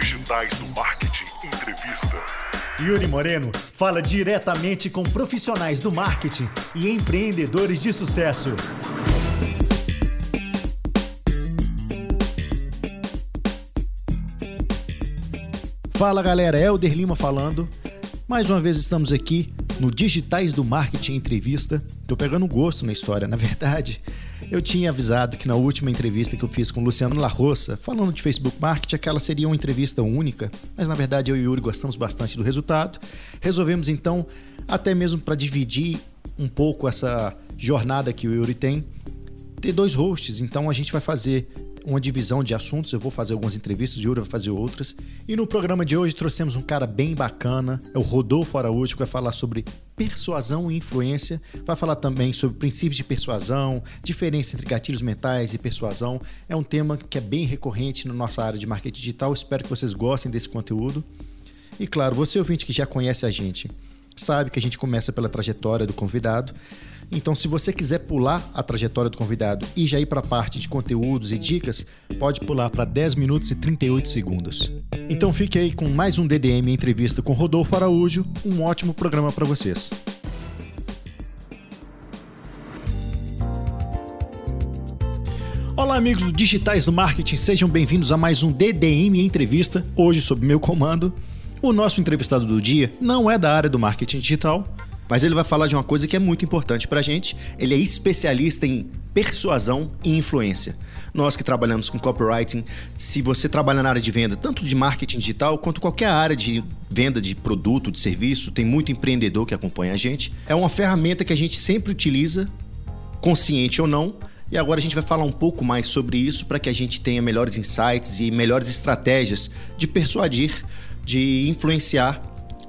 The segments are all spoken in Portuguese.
Digitais do Marketing Entrevista. Yuri Moreno fala diretamente com profissionais do marketing e empreendedores de sucesso. Fala galera, Helder Lima falando. Mais uma vez estamos aqui no Digitais do Marketing Entrevista. Tô pegando gosto na história, na verdade. Eu tinha avisado que na última entrevista que eu fiz com o Luciano Larroça, falando de Facebook Marketing, aquela seria uma entrevista única, mas na verdade eu e o Yuri gostamos bastante do resultado. Resolvemos então, até mesmo para dividir um pouco essa jornada que o Yuri tem, ter dois hosts. Então a gente vai fazer uma divisão de assuntos. Eu vou fazer algumas entrevistas, o Yuri vai fazer outras. E no programa de hoje trouxemos um cara bem bacana, é o Rodolfo Araújo, que vai falar sobre persuasão e influência. Vai falar também sobre princípios de persuasão, diferença entre gatilhos mentais e persuasão. É um tema que é bem recorrente na nossa área de marketing digital. Espero que vocês gostem desse conteúdo. E claro, você ouvinte que já conhece a gente, sabe que a gente começa pela trajetória do convidado. Então, se você quiser pular a trajetória do convidado e já ir para a parte de conteúdos e dicas, pode pular para 10 minutos e 38 segundos. Então, fique aí com mais um DDM entrevista com Rodolfo Araújo. Um ótimo programa para vocês. Olá, amigos do Digitais do Marketing, sejam bem-vindos a mais um DDM Entrevista, hoje sob meu comando. O nosso entrevistado do dia não é da área do marketing digital, mas ele vai falar de uma coisa que é muito importante para a gente. Ele é especialista em persuasão e influência. Nós que trabalhamos com copywriting, se você trabalha na área de venda, tanto de marketing digital quanto qualquer área de venda de produto, de serviço, tem muito empreendedor que acompanha a gente. É uma ferramenta que a gente sempre utiliza, consciente ou não. E agora a gente vai falar um pouco mais sobre isso para que a gente tenha melhores insights e melhores estratégias de persuadir, de influenciar,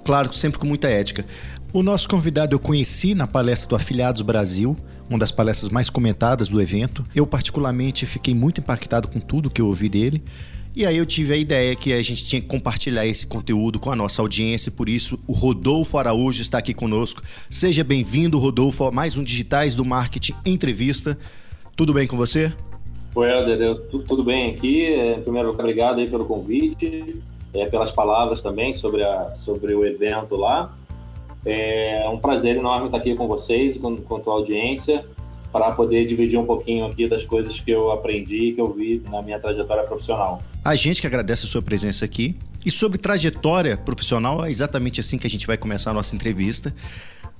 claro, sempre com muita ética. O nosso convidado eu conheci na palestra do Afiliados Brasil, uma das palestras mais comentadas do evento. Eu, particularmente, fiquei muito impactado com tudo que eu ouvi dele. E aí eu tive a ideia que a gente tinha que compartilhar esse conteúdo com a nossa audiência, por isso o Rodolfo Araújo está aqui conosco. Seja bem-vindo, Rodolfo, a mais um Digitais do Marketing Entrevista. Tudo bem com você? Oi, Helder, tudo bem aqui. É, primeiro obrigado aí pelo convite, é, pelas palavras também sobre, a, sobre o evento lá. É um prazer enorme estar aqui com vocês e com, com tua audiência para poder dividir um pouquinho aqui das coisas que eu aprendi, que eu vi na minha trajetória profissional. A gente que agradece a sua presença aqui. E sobre trajetória profissional, é exatamente assim que a gente vai começar a nossa entrevista.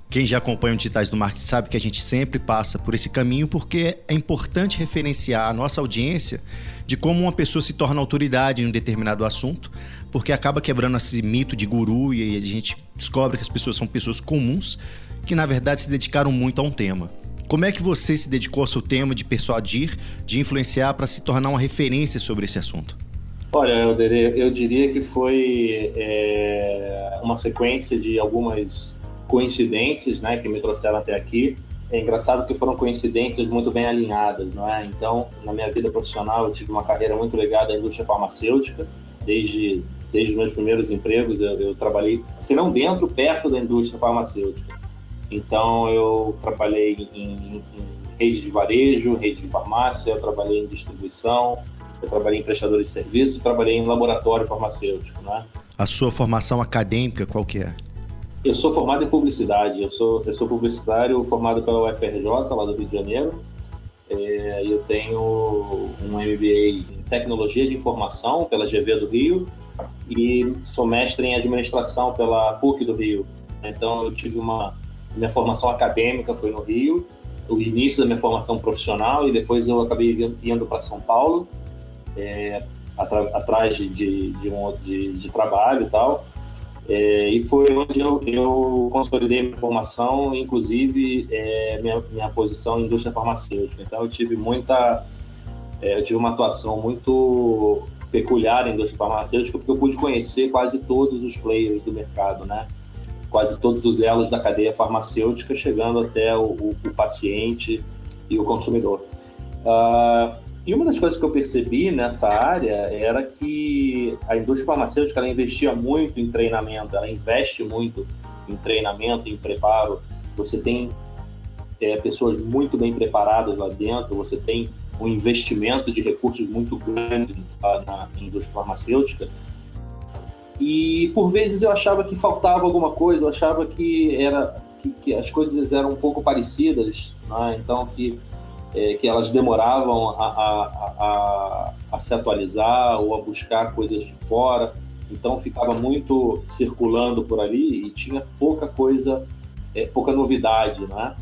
Quem já acompanha o Digitais do Marketing sabe que a gente sempre passa por esse caminho porque é importante referenciar a nossa audiência de como uma pessoa se torna autoridade em um determinado assunto, porque acaba quebrando esse mito de guru e a gente descobre que as pessoas são pessoas comuns que na verdade se dedicaram muito a um tema. Como é que você se dedicou ao seu tema de persuadir, de influenciar para se tornar uma referência sobre esse assunto? Olha, eu diria que foi é, uma sequência de algumas coincidências né, que me trouxeram até aqui. É engraçado que foram coincidências muito bem alinhadas, não é? Então, na minha vida profissional, eu tive uma carreira muito ligada à indústria farmacêutica, desde desde os meus primeiros empregos, eu, eu trabalhei, se não dentro, perto da indústria farmacêutica. Então, eu trabalhei em, em, rede de varejo, rede de farmácia, eu trabalhei em distribuição, eu trabalhei em prestadores de serviço, trabalhei em laboratório farmacêutico, né? A sua formação acadêmica qual que é? Eu sou formado em publicidade. Eu sou, eu sou publicitário formado pela UFRJ, lá do Rio de Janeiro. É, eu tenho um MBA em Tecnologia de Informação pela GV do Rio e sou mestre em Administração pela PUC do Rio. Então, eu tive uma... Minha formação acadêmica foi no Rio, o início da minha formação profissional e depois eu acabei indo para São Paulo, é, atrás de, de, de, um, de, de trabalho e tal. É, e foi onde eu, eu, consolidei minha formação, inclusive é, minha, minha posição em indústria farmacêutica. Então eu tive muita, é, eu tive uma atuação muito peculiar em indústria farmacêutica porque eu pude conhecer quase todos os players do mercado, né? Quase todos os elos da cadeia farmacêutica, chegando até o, o, o paciente e o consumidor. Uh, e uma das coisas que eu percebi nessa área era que a indústria farmacêutica ela investia muito em treinamento, ela investe muito em treinamento, em preparo. Você tem é, pessoas muito bem preparadas lá dentro, você tem um investimento de recursos muito grande na, na indústria farmacêutica. E por vezes eu achava que faltava alguma coisa, eu achava que era que, que as coisas eram um pouco parecidas, né? então que é, que elas demoravam a, a, a, a, se atualizar ou a buscar coisas de fora, então ficava muito circulando por ali e tinha pouca coisa, é, pouca novidade, né?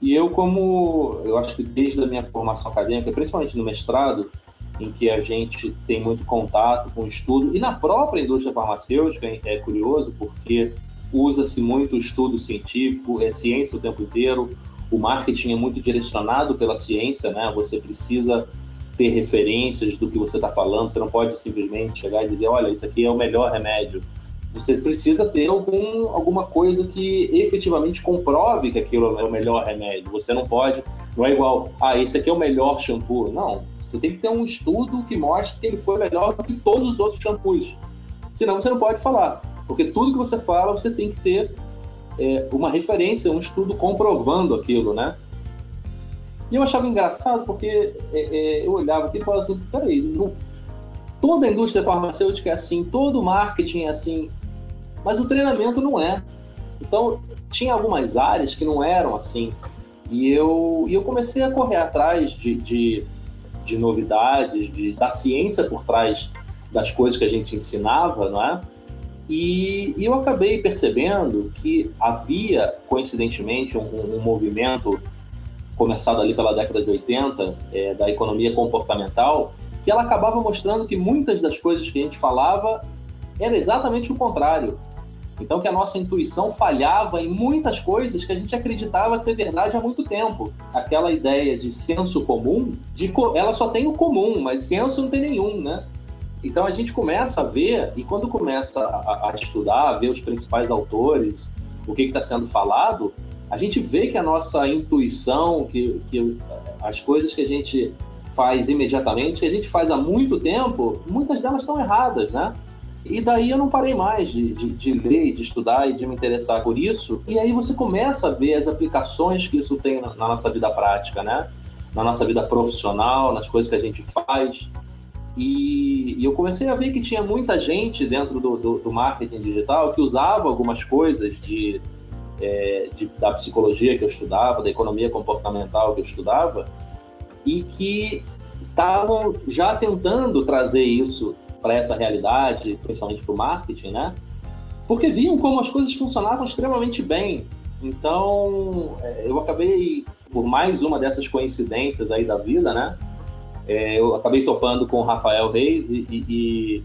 E eu, como eu acho que desde a minha formação acadêmica, principalmente no mestrado, em que a gente tem muito contato com o estudo, e na própria indústria farmacêutica é curioso, porque usa-se muito o estudo científico, é ciência o tempo inteiro, o marketing é muito direcionado pela ciência, né? Você precisa ter referências do que você está falando, você não pode simplesmente chegar e dizer, olha, isso aqui é o melhor remédio. Você precisa ter algum, alguma coisa que efetivamente comprove que aquilo é o melhor remédio. Você não pode, não é igual, ah, esse aqui é o melhor shampoo. Não, você tem que ter um estudo que mostre que ele foi melhor do que todos os outros shampoos. Senão você não pode falar. Porque tudo que você fala, você tem que ter é, uma referência, um estudo comprovando aquilo, né? E eu achava engraçado porque é, é, eu olhava aqui e falava assim, peraí, não, toda a indústria farmacêutica é assim, todo o marketing é assim, mas o treinamento não é. Então, tinha algumas áreas que não eram assim. E eu, e eu comecei a correr atrás de, de, de novidades, de, da ciência por trás das coisas que a gente ensinava, não é? E, eu acabei percebendo que havia, coincidentemente, um, um movimento começado ali pela década de 80, é, da economia comportamental, que ela acabava mostrando que muitas das coisas que a gente falava era exatamente o contrário. Então, que a nossa intuição falhava em muitas coisas que a gente acreditava ser verdade há muito tempo. Aquela ideia de senso comum, de ela só tem o comum, mas senso não tem nenhum, né? Então a gente começa a ver, e quando começa a, a estudar, a ver os principais autores, o que está sendo falado, a gente vê que a nossa intuição, que, que as coisas que a gente faz imediatamente, que a gente faz há muito tempo, muitas delas estão erradas, né? E daí eu não parei mais de, de, de, ler, de estudar e de me interessar por isso. E aí você começa a ver as aplicações que isso tem na, na nossa vida prática, né? Na nossa vida profissional, nas coisas que a gente faz. E, e, eu comecei a ver que tinha muita gente dentro do, do, do marketing digital que usava algumas coisas de, é, de, da psicologia que eu estudava, da economia comportamental que eu estudava, e que estavam já tentando trazer isso para essa realidade, principalmente para o marketing, né? Porque viam como as coisas funcionavam extremamente bem. Então, é, eu acabei, por mais uma dessas coincidências aí da vida, né? É, eu acabei topando com o Rafael Reis e, e,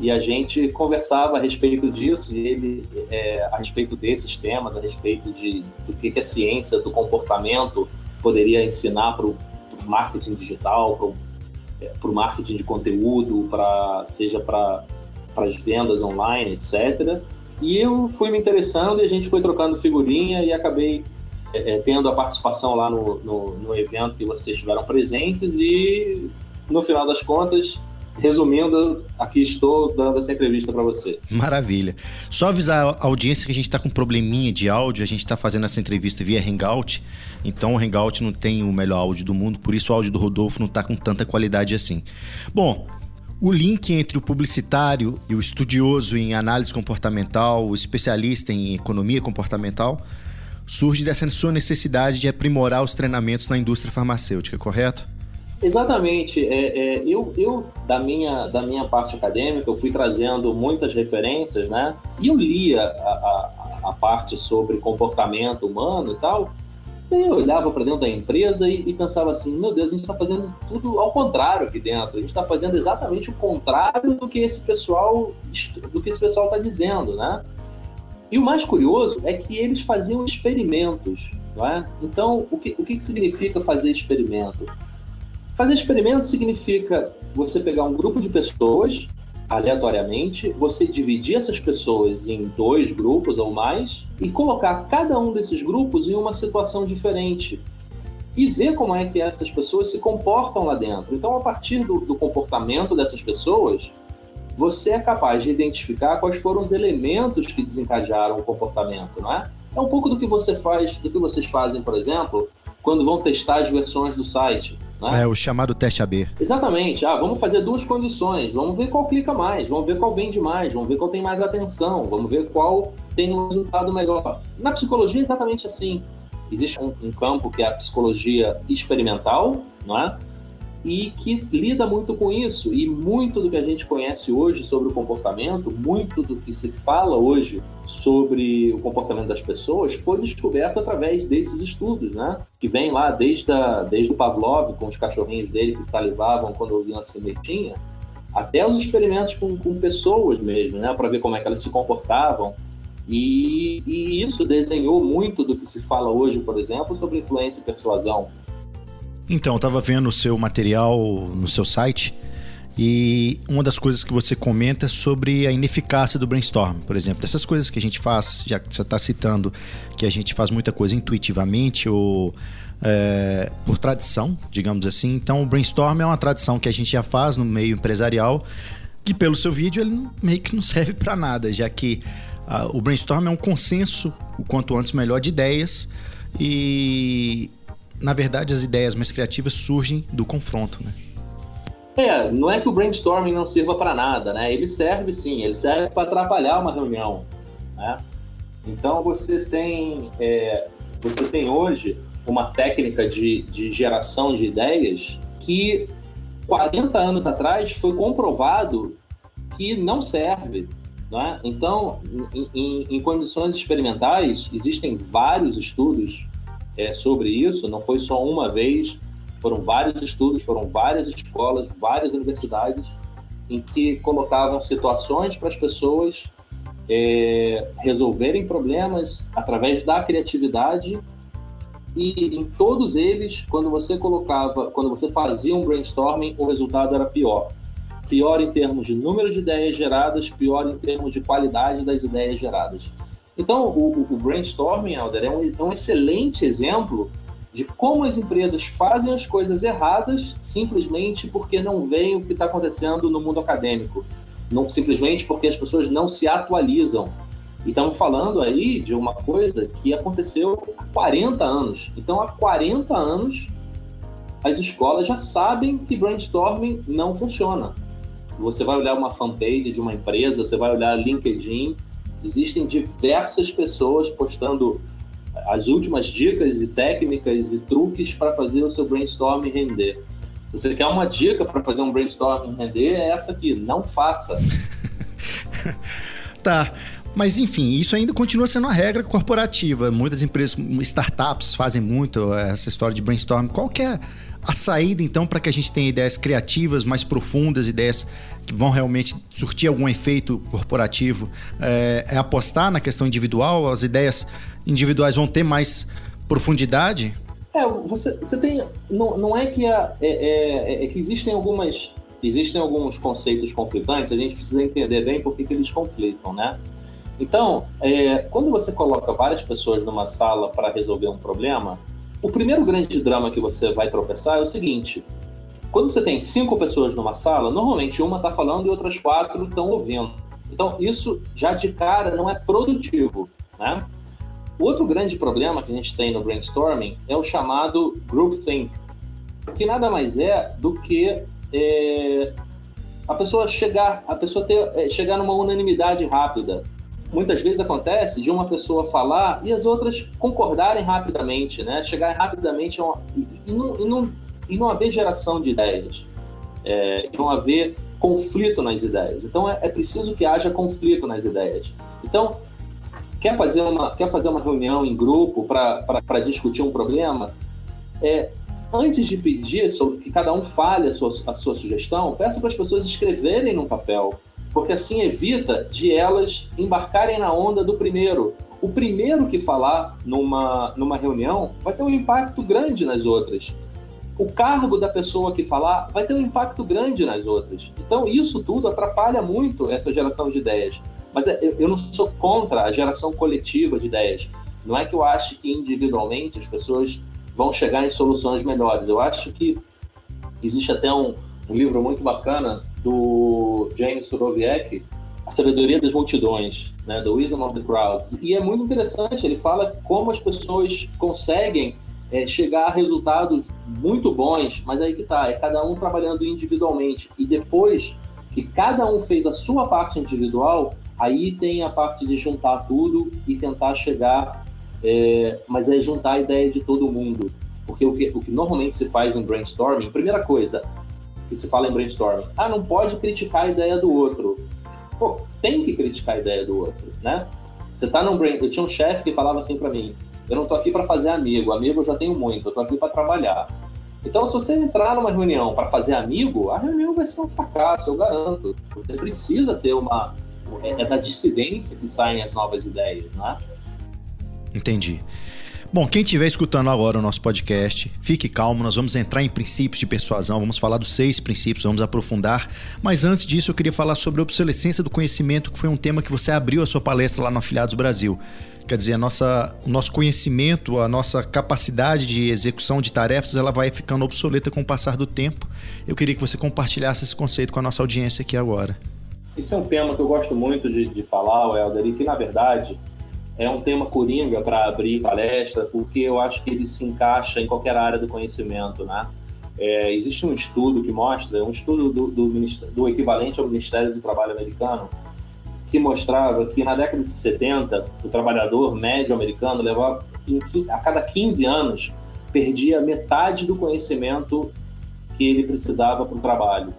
e, a gente conversava a respeito disso, e ele, é, a respeito desses temas, a respeito de, do que, que a ciência do comportamento poderia ensinar para o marketing digital, para o é, marketing de conteúdo, pra, seja para as vendas online, etc. E eu fui me interessando e a gente foi trocando figurinha e acabei é, é, tendo a participação lá no, no, no, evento que vocês estiveram presentes e, no final das contas, resumindo, aqui estou dando essa entrevista para você. Maravilha. Só avisar a audiência que a gente está com um probleminha de áudio, a gente está fazendo essa entrevista via Hangout, então o Hangout não tem o melhor áudio do mundo, por isso o áudio do Rodolfo não está com tanta qualidade assim. Bom, o link entre o publicitário e o estudioso em análise comportamental, o especialista em economia comportamental, surge dessa sua necessidade de aprimorar os treinamentos na indústria farmacêutica, correto? Exatamente. É, é, eu, eu da, minha, da minha parte acadêmica, eu fui trazendo muitas referências, né? E eu lia a, a, a parte sobre comportamento humano e tal. E eu olhava para dentro da empresa e, e, pensava assim: meu Deus, a gente está fazendo tudo ao contrário aqui dentro. A gente está fazendo exatamente o contrário do que esse pessoal do que esse pessoal está dizendo, né? E o mais curioso é que eles faziam experimentos, não é? Então, o que, o que significa fazer experimento? Fazer experimento significa você pegar um grupo de pessoas aleatoriamente, você dividir essas pessoas em dois grupos ou mais e colocar cada um desses grupos em uma situação diferente e ver como é que essas pessoas se comportam lá dentro. Então, a partir do, do comportamento dessas pessoas, você é capaz de identificar quais foram os elementos que desencadearam o comportamento, não é? É um pouco do que você faz, do que vocês fazem, por exemplo, quando vão testar as versões do site. Né? É o chamado teste AB. Exatamente. Ah, vamos fazer duas condições. Vamos ver qual clica mais, vamos ver qual vende mais, vamos ver qual tem mais atenção, vamos ver qual tem um resultado melhor. Na psicologia é exatamente assim. Existe um, um campo que é a psicologia experimental, não é? E que lida muito com isso. E muito do que a gente conhece hoje sobre o comportamento, muito do que se fala hoje sobre o comportamento das pessoas foi descoberto através desses estudos, né? Que vem lá desde, a, desde o Pavlov, com os cachorrinhos dele que salivavam quando ouviam a sinetinha, até os experimentos com, com pessoas mesmo, né? Para ver como é que elas se comportavam. E, e isso desenhou muito do que se fala hoje, por exemplo, sobre influência e persuasão então, eu estava vendo o seu material no seu site e uma das coisas que você comenta é sobre a ineficácia do brainstorm, por exemplo. Essas coisas que a gente faz, já que você está citando que a gente faz muita coisa intuitivamente ou é, por tradição, digamos assim. Então, o brainstorm é uma tradição que a gente já faz no meio empresarial, que pelo seu vídeo ele meio que não serve para nada, já que uh, o brainstorm é um consenso, o quanto antes melhor, de ideias e na verdade, as ideias mais criativas surgem do confronto, né? É, não é que o brainstorming não sirva para nada, né? Ele serve sim, ele serve para atrapalhar uma reunião, né? Então você tem, é, você tem hoje uma técnica de, de geração de ideias que 40 anos atrás foi comprovado que não serve. Né? Então, em, em, em condições experimentais, existem vários estudos é, sobre isso, não foi só uma vez, foram vários estudos, foram várias escolas, várias universidades em que colocavam situações para as pessoas é, resolverem problemas através da criatividade e em todos eles, quando você colocava, quando você fazia um brainstorming, o resultado era pior. Pior em termos de número de ideias geradas, pior em termos de qualidade das ideias geradas. Então, o, o brainstorming, Helder, é um, é um excelente exemplo de como as empresas fazem as coisas erradas simplesmente porque não veem o que está acontecendo no mundo acadêmico. Não simplesmente porque as pessoas não se atualizam. E estamos falando aí de uma coisa que aconteceu há 40 anos. Então, há 40 anos, as escolas já sabem que brainstorming não funciona. Você vai olhar uma fanpage de uma empresa, você vai olhar LinkedIn, Existem diversas pessoas postando as últimas dicas e técnicas e truques para fazer o seu brainstorm render. Se você quer uma dica para fazer um brainstorm render, é essa aqui: não faça. tá. Mas enfim, isso ainda continua sendo uma regra corporativa. Muitas empresas, startups fazem muito essa história de brainstorm. Qual é a saída então para que a gente tenha ideias criativas, mais profundas, ideias que vão realmente surtir algum efeito corporativo? É, é apostar na questão individual? As ideias individuais vão ter mais profundidade? É, você, você tem. Não, não é que a, é, é, é, que existem algumas. Existem alguns conceitos conflitantes, a gente precisa entender bem por que, que eles conflitam, né? Então, é, quando você coloca várias pessoas numa sala para resolver um problema, o primeiro grande drama que você vai tropeçar é o seguinte: quando você tem cinco pessoas numa sala, normalmente uma está falando e outras quatro estão ouvindo. Então, isso já de cara não é produtivo, né? Outro grande problema que a gente tem no brainstorming é o chamado groupthink, que nada mais é do que é, a pessoa chegar, a pessoa ter, é, chegar numa unanimidade rápida muitas vezes acontece de uma pessoa falar e as outras concordarem rapidamente, né? Chegarem rapidamente uma, e, não, e, não, e não haver geração de ideias, é, e não haver conflito nas ideias. Então é, é preciso que haja conflito nas ideias. Então, quer fazer uma, quer fazer uma reunião em grupo para discutir um problema? É, antes de pedir sobre que cada um fale a sua, a sua sugestão, peça para as pessoas escreverem no papel porque assim evita de elas embarcarem na onda do primeiro. O primeiro que falar numa, numa reunião vai ter um impacto grande nas outras. O cargo da pessoa que falar vai ter um impacto grande nas outras. Então, isso tudo atrapalha muito essa geração de ideias. Mas é, eu não sou contra a geração coletiva de ideias. Não é que eu acho que individualmente as pessoas vão chegar em soluções melhores. Eu acho que existe até um, um livro muito bacana do James Surowiecki, A Sabedoria das Multidões, né, The Wisdom of the Crowds. E é muito interessante, ele fala como as pessoas conseguem é, chegar a resultados muito bons, mas aí que tá, é cada um trabalhando individualmente. E depois que cada um fez a sua parte individual, aí tem a parte de juntar tudo e tentar chegar, é, mas é juntar a ideia de todo mundo. Porque o que, o que normalmente se faz em brainstorming, primeira coisa que se fala em brainstorming, ah, não pode criticar a ideia do outro. Pô, tem que criticar a ideia do outro, né? Você tá num brain... Eu tinha um chefe que falava assim para mim, eu não tô aqui para fazer amigo, amigo eu já tenho muito, eu tô aqui para trabalhar. Então, se você entrar numa reunião para fazer amigo, a reunião vai ser um fracasso, eu garanto. Você precisa ter uma. É, é da dissidência que saem as novas ideias, né? Entendi. Bom, quem estiver escutando agora o nosso podcast, fique calmo, nós vamos entrar em princípios de persuasão, vamos falar dos seis princípios, vamos aprofundar. Mas antes disso, eu queria falar sobre a obsolescência do conhecimento, que foi um tema que você abriu a sua palestra lá no Afiliados Brasil. Quer dizer, a nossa, o nosso conhecimento, a nossa capacidade de execução de tarefas, ela vai ficando obsoleta com o passar do tempo. Eu queria que você compartilhasse esse conceito com a nossa audiência aqui agora. Esse é um tema que eu gosto muito de, de falar, Helder, e que, na verdade, é um tema coringa para abrir palestra, porque eu acho que ele se encaixa em qualquer área do conhecimento, né? É, existe um estudo que mostra, um estudo do, do, do equivalente ao Ministério do Trabalho americano, que mostrava que na década de 70 o trabalhador médio americano levava a cada 15 anos perdia metade do conhecimento que ele precisava para o trabalho.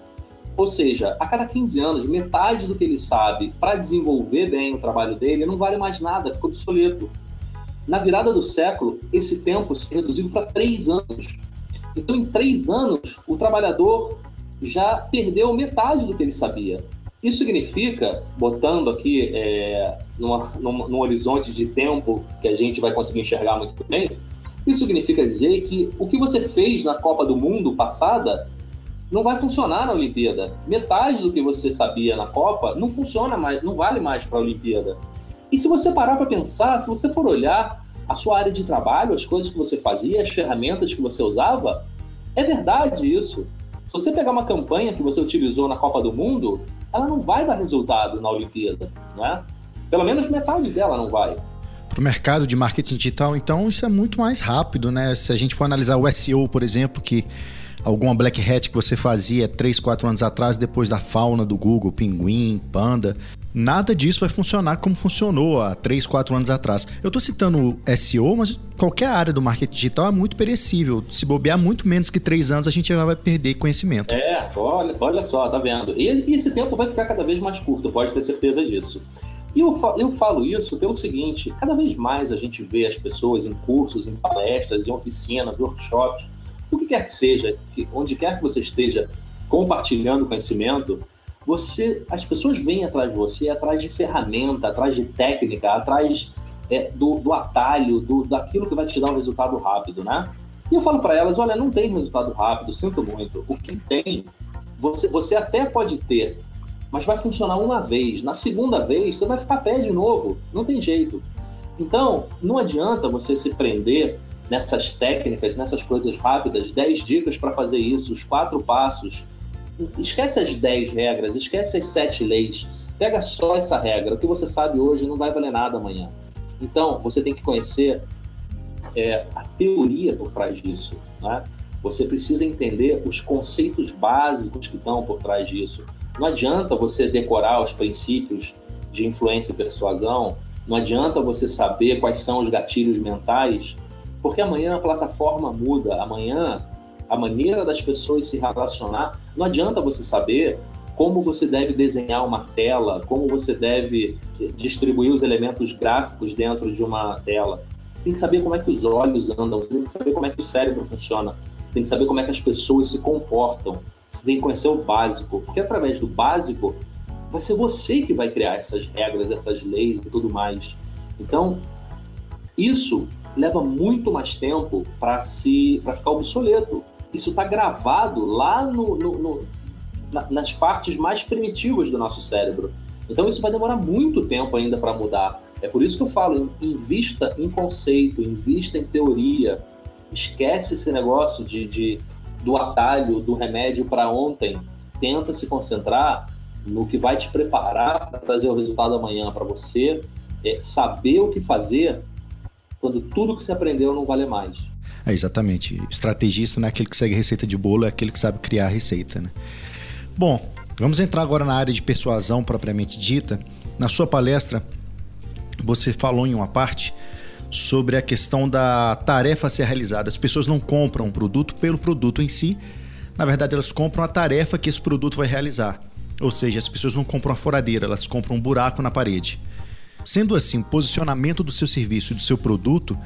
Ou seja, a cada 15 anos, metade do que ele sabe para desenvolver bem o trabalho dele não vale mais nada, ficou obsoleto. Na virada do século, esse tempo se reduziu para três anos. Então, em três anos, o trabalhador já perdeu metade do que ele sabia. Isso significa, botando aqui é, numa, num horizonte de tempo que a gente vai conseguir enxergar muito bem, isso significa dizer que o que você fez na Copa do Mundo passada não vai funcionar na Olimpíada. Metade do que você sabia na Copa não funciona mais, não vale mais para a Olimpíada. E se você parar para pensar, se você for olhar a sua área de trabalho, as coisas que você fazia, as ferramentas que você usava, é verdade isso. Se você pegar uma campanha que você utilizou na Copa do Mundo, ela não vai dar resultado na Olimpíada, né? Pelo menos metade dela não vai. Para o mercado de marketing digital, então, isso é muito mais rápido, né? Se a gente for analisar o SEO, por exemplo, que alguma black hat que você fazia 3, 4 anos atrás, depois da fauna do Google, Pinguim, Panda, nada disso vai funcionar como funcionou há 3, 4 anos atrás. Eu estou citando SEO, mas qualquer área do marketing digital é muito perecível. Se bobear muito menos que 3 anos, a gente vai perder conhecimento. É, olha, olha só, tá vendo? E, e esse tempo vai ficar cada vez mais curto, pode ter certeza disso. E eu, eu falo isso pelo seguinte: cada vez mais a gente vê as pessoas em cursos, em palestras, em oficinas, workshops, o que quer que seja, que, onde quer que você esteja compartilhando conhecimento, você, as pessoas vêm atrás de você, atrás de ferramenta, atrás de técnica, atrás é, do, do, atalho, do, daquilo que vai te dar um resultado rápido, né? E eu falo para elas, olha, não tem resultado rápido, sinto muito. O que tem, você, você até pode ter, mas vai funcionar uma vez. Na segunda vez, você vai ficar pé de novo. Não tem jeito. Então, não adianta você se prender nessas técnicas, nessas coisas rápidas, 10 dicas para fazer isso, os quatro passos. Esquece as 10 regras, esquece as 7 leis. Pega só essa regra. O que você sabe hoje não vai valer nada amanhã. Então, você tem que conhecer é, a teoria por trás disso. Né? Você precisa entender os conceitos básicos que estão por trás disso. Não adianta você decorar os princípios de influência e persuasão, não adianta você saber quais são os gatilhos mentais porque amanhã a plataforma muda, amanhã a maneira das pessoas se relacionar. Não adianta você saber como você deve desenhar uma tela, como você deve distribuir os elementos gráficos dentro de uma tela. Você tem que saber como é que os olhos andam, você tem que saber como é que o cérebro funciona, você tem que saber como é que as pessoas se comportam. Você tem que conhecer o básico, porque através do básico vai ser você que vai criar essas regras, essas leis e tudo mais. Então, isso leva muito mais tempo para se para ficar obsoleto. Isso está gravado lá no, no, no na, nas partes mais primitivas do nosso cérebro. Então isso vai demorar muito tempo ainda para mudar. É por isso que eu falo, invista em conceito, invista em teoria. Esquece esse negócio de, de do atalho, do remédio para ontem. Tenta se concentrar no que vai te preparar para trazer o resultado amanhã para você. É, saber o que fazer quando tudo que você aprendeu não vale mais. É, exatamente. Estrategista não é aquele que segue receita de bolo, é aquele que sabe criar a receita, né? Bom, vamos entrar agora na área de persuasão propriamente dita. Na sua palestra, você falou em uma parte sobre a questão da tarefa ser realizada. As pessoas não compram um produto pelo produto em si, na verdade, elas compram a tarefa que esse produto vai realizar. Ou seja, as pessoas não compram a furadeira, elas compram um buraco na parede. Sendo assim, o posicionamento do seu serviço e do seu produto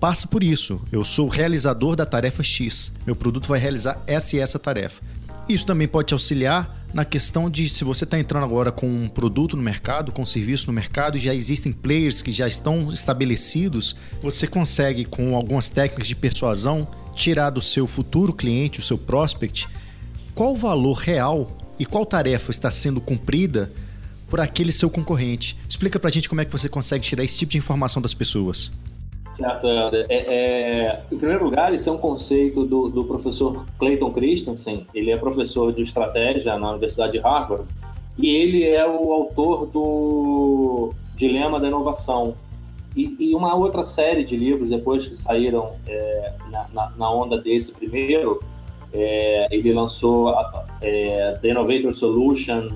passa por isso. Eu sou o realizador da tarefa X. Meu produto vai realizar essa e essa tarefa. Isso também pode te auxiliar na questão de se você está entrando agora com um produto no mercado, com um serviço no mercado, já existem players que já estão estabelecidos, você consegue, com algumas técnicas de persuasão, tirar do seu futuro cliente, o seu prospect, qual o valor real e qual tarefa está sendo cumprida por aquele seu concorrente. Explica pra gente como é que você consegue tirar esse tipo de informação das pessoas. Certo, Helder. É, é, em primeiro lugar, isso é um conceito do, do professor Clayton Christensen. Ele é professor de estratégia na Universidade de Harvard e ele é o autor do Dilema da Inovação. E, e uma outra série de livros, depois que saíram é, na, na, onda desse primeiro, é, ele lançou é, The Innovator Solution,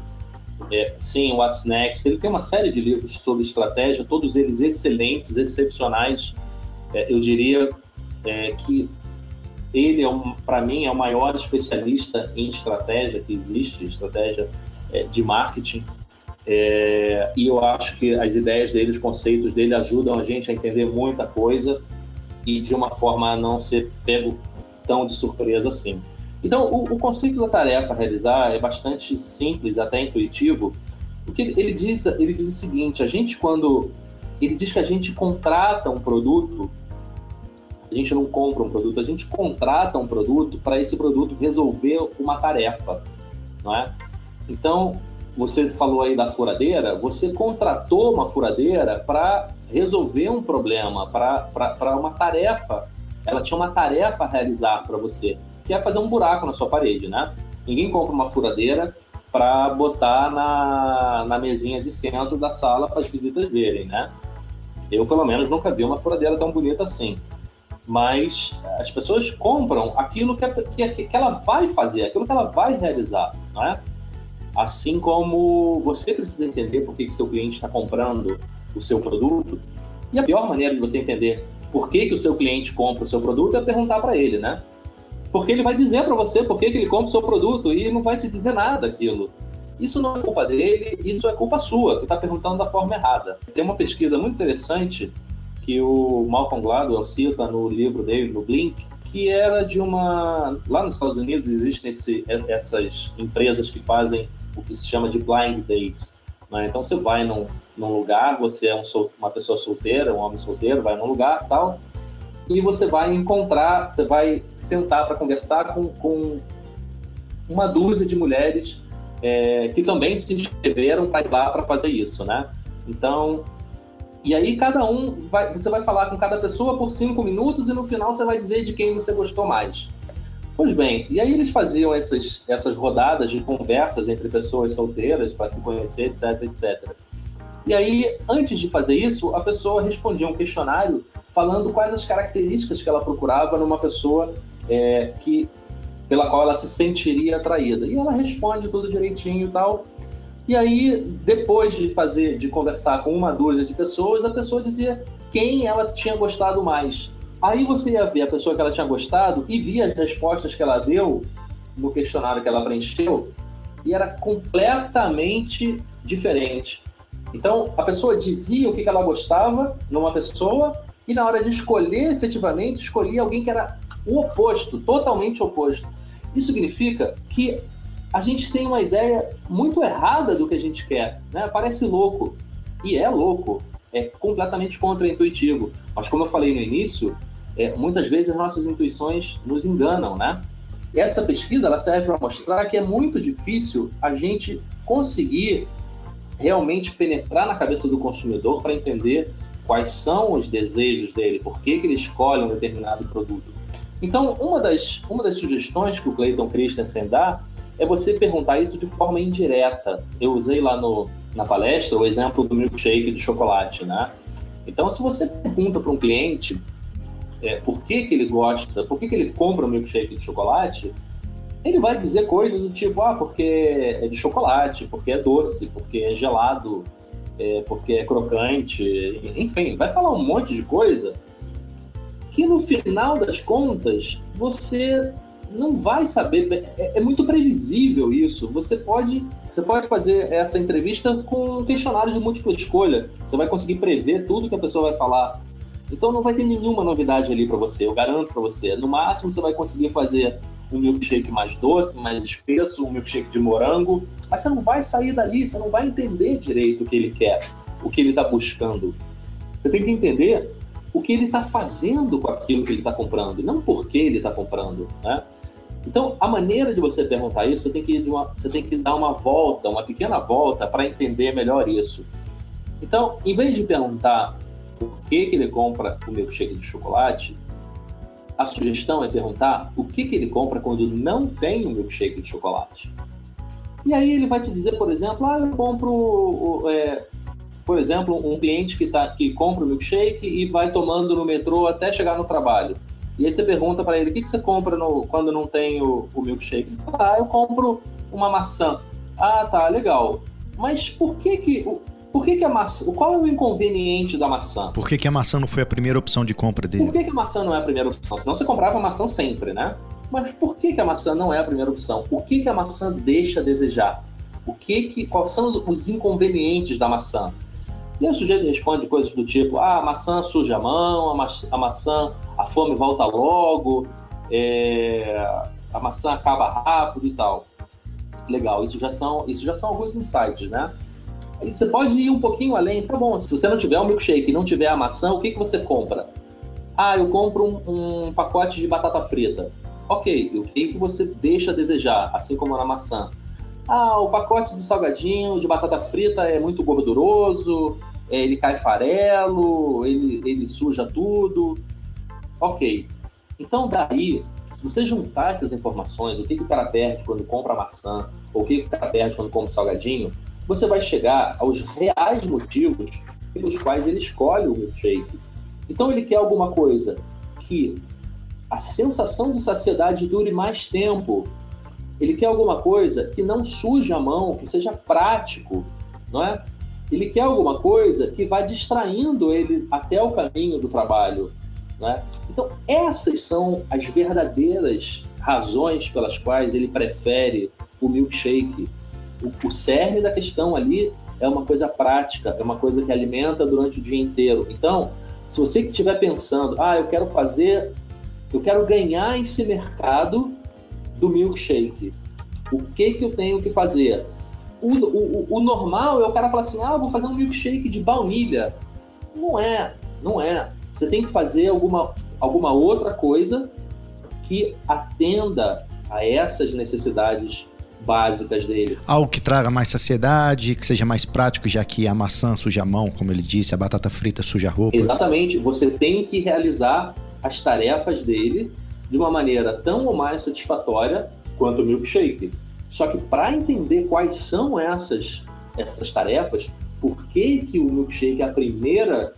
é, sim, What's Next. Ele tem uma série de livros sobre estratégia, todos eles excelentes, excepcionais. É, eu diria é, que ele, é um, para mim, é o maior especialista em estratégia que existe, estratégia é, de marketing. É, e eu acho que as ideias dele, os conceitos dele ajudam a gente a entender muita coisa e de uma forma a não ser pego tão de surpresa assim. Então, o, o conceito da tarefa a realizar é bastante simples, até intuitivo, porque ele, ele diz, ele diz o seguinte: a gente quando ele diz que a gente contrata um produto, a gente não compra um produto, a gente contrata um produto para esse produto resolver uma tarefa, não é? Então, você falou aí da furadeira, você contratou uma furadeira para resolver um problema, para uma tarefa. Ela tinha uma tarefa a realizar para você que é fazer um buraco na sua parede, né? Ninguém compra uma furadeira para botar na, na mesinha de centro da sala para as visitas verem, né? Eu, pelo menos, nunca vi uma furadeira tão bonita assim. Mas as pessoas compram aquilo que, que, que ela vai fazer, aquilo que ela vai realizar, não é? Assim como você precisa entender por que, que seu cliente está comprando o seu produto. E a pior maneira de você entender por que, que o seu cliente compra o seu produto é perguntar para ele, né? Porque ele vai dizer para você por que, ele compra o seu produto e não vai te dizer nada aquilo. Isso não é culpa dele, isso é culpa sua, que está perguntando da forma errada. Tem uma pesquisa muito interessante que o Malcolm Gladwell cita no livro dele, no Blink, que era de uma... Lá nos Estados Unidos existem esse, essas empresas que fazem o que se chama de blind date. Né? Então você vai num, num lugar, você é um uma pessoa solteira, um homem solteiro, vai num lugar tal, e você vai encontrar, você vai sentar para conversar com, com, uma dúzia de mulheres é, que também se inscreveram para ir lá para fazer isso, né? Então, e aí cada um vai, você vai falar com cada pessoa por cinco minutos e no final você vai dizer de quem você gostou mais. Pois bem, e aí eles faziam essas, essas rodadas de conversas entre pessoas solteiras para se conhecer, etc, etc. E aí, antes de fazer isso, a pessoa respondia um questionário falando quais as características que ela procurava numa pessoa é, que pela qual ela se sentiria atraída. E ela responde tudo direitinho e tal. E aí, depois de fazer, de conversar com uma dúzia de pessoas, a pessoa dizia quem ela tinha gostado mais. Aí você ia ver a pessoa que ela tinha gostado e via as respostas que ela deu no questionário que ela preencheu e era completamente diferente. Então, a pessoa dizia o que ela gostava numa pessoa e na hora de escolher efetivamente, escolhia alguém que era o oposto, totalmente oposto. Isso significa que a gente tem uma ideia muito errada do que a gente quer, né? Parece louco e é louco, é completamente contra-intuitivo. Mas como eu falei no início, é, muitas vezes nossas intuições nos enganam, né? Essa pesquisa ela serve para mostrar que é muito difícil a gente conseguir realmente penetrar na cabeça do consumidor para entender quais são os desejos dele, por que, que ele escolhe um determinado produto. Então, uma das, uma das sugestões que o Clayton Christensen dá é você perguntar isso de forma indireta. Eu usei lá no, na palestra o exemplo do milkshake de chocolate, né? Então, se você pergunta para um cliente é, por que, que ele gosta, por que, que ele compra um milkshake de chocolate, ele vai dizer coisas do tipo, ah, porque é de chocolate, porque é doce, porque é gelado, é, porque é crocante, enfim, vai falar um monte de coisa que no final das contas você não vai saber. É, é, muito previsível isso. Você pode, você pode fazer essa entrevista com um questionário de múltipla escolha. Você vai conseguir prever tudo que a pessoa vai falar. Então não vai ter nenhuma novidade ali para você, eu garanto para você. No máximo você vai conseguir fazer um milkshake mais doce, mais espesso, um milkshake de morango, mas você não vai sair dali, você não vai entender direito o que ele quer, o que ele está buscando. Você tem que entender o que ele está fazendo com aquilo que ele está comprando, não por que ele está comprando, né? Então, a maneira de você perguntar isso, você tem que, uma, você tem que dar uma volta, uma pequena volta, para entender melhor isso. Então, em vez de perguntar por que, que ele compra o milkshake de chocolate, a sugestão é perguntar o que, que ele compra quando não tem o milkshake de chocolate. E aí ele vai te dizer, por exemplo, ah, eu compro, é, por exemplo, um cliente que, tá, que compra o milkshake e vai tomando no metrô até chegar no trabalho. E aí você pergunta para ele, o que, que você compra no, quando não tem o, o milkshake? Ah, eu compro uma maçã. Ah, tá, legal. Mas por que que... Por que, que a maçã. Qual é o inconveniente da maçã? Por que, que a maçã não foi a primeira opção de compra dele? Por que, que a maçã não é a primeira opção? Senão você comprava a maçã sempre, né? Mas por que, que a maçã não é a primeira opção? O que, que a maçã deixa a desejar? O que que, quais são os inconvenientes da maçã? E aí o sujeito responde coisas do tipo: ah, a maçã suja a mão, a, ma a maçã, a fome volta logo, é, a maçã acaba rápido e tal. Legal, isso já são, isso já são alguns insights, né? Você pode ir um pouquinho além, tá bom, se você não tiver o um milkshake e não tiver a maçã, o que, que você compra? Ah, eu compro um, um pacote de batata frita. Ok, o que, que você deixa a desejar, assim como na maçã? Ah, o pacote de salgadinho de batata frita é muito gorduroso, é, ele cai farelo, ele, ele suja tudo. Ok. Então, daí, se você juntar essas informações, o que, que o cara perde quando compra maçã, ou o que, que o cara perde quando compra salgadinho, você vai chegar aos reais motivos pelos quais ele escolhe o milkshake. Então, ele quer alguma coisa que a sensação de saciedade dure mais tempo. Ele quer alguma coisa que não suje a mão, que seja prático, não é? ele quer alguma coisa que vai distraindo ele até o caminho do trabalho. Né? Então, essas são as verdadeiras razões pelas quais ele prefere o milkshake. O, o cerne da questão ali é uma coisa prática, é uma coisa que alimenta durante o dia inteiro. Então, se você que estiver pensando, ah, eu quero fazer, eu quero ganhar esse mercado do milkshake, o que, que eu tenho que fazer? O, o, o, normal é o cara falar assim: ah, vou fazer um milkshake de baunilha. Não é, não é. Você tem que fazer alguma, alguma outra coisa que atenda a essas necessidades básicas dele. Algo que traga mais saciedade, que seja mais prático, já que a maçã suja a mão, como ele disse, a batata frita suja a roupa. Exatamente. Você tem que realizar as tarefas dele de uma maneira tão ou mais satisfatória quanto o milkshake. Só que para entender quais são essas, essas tarefas, por que, que o milkshake é a primeira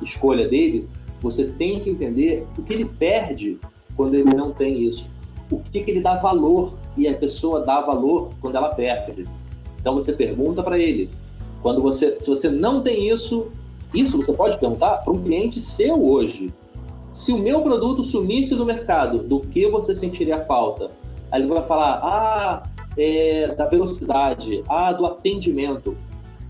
escolha dele, você tem que entender o que ele perde quando ele não tem isso. O que, que ele dá valor e a pessoa dá valor quando ela perde. Então você pergunta para ele. Quando você, se você não tem isso, isso você pode perguntar para um cliente seu hoje. Se o meu produto sumisse do mercado, do que você sentiria falta? Aí ele vai falar: ah, é, da velocidade, a do atendimento.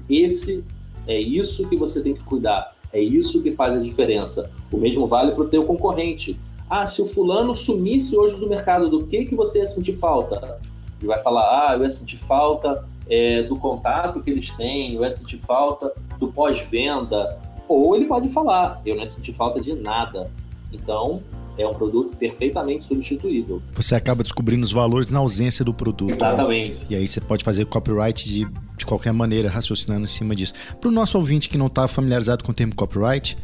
Esse é isso que você tem que cuidar. É isso que faz a diferença. O mesmo vale para o teu concorrente. Ah, se o fulano sumisse hoje do mercado, do que que você ia sentir falta? Ele vai falar, ah, eu ia sentir falta é, do contato que eles têm, eu ia sentir falta do pós-venda. Ou ele pode falar, eu não ia sentir falta de nada. Então, é um produto perfeitamente substituível. Você acaba descobrindo os valores na ausência do produto. Exatamente. E aí você pode fazer copyright de, de qualquer maneira, raciocinando em cima disso. Para o nosso ouvinte que não está familiarizado com o termo copyright,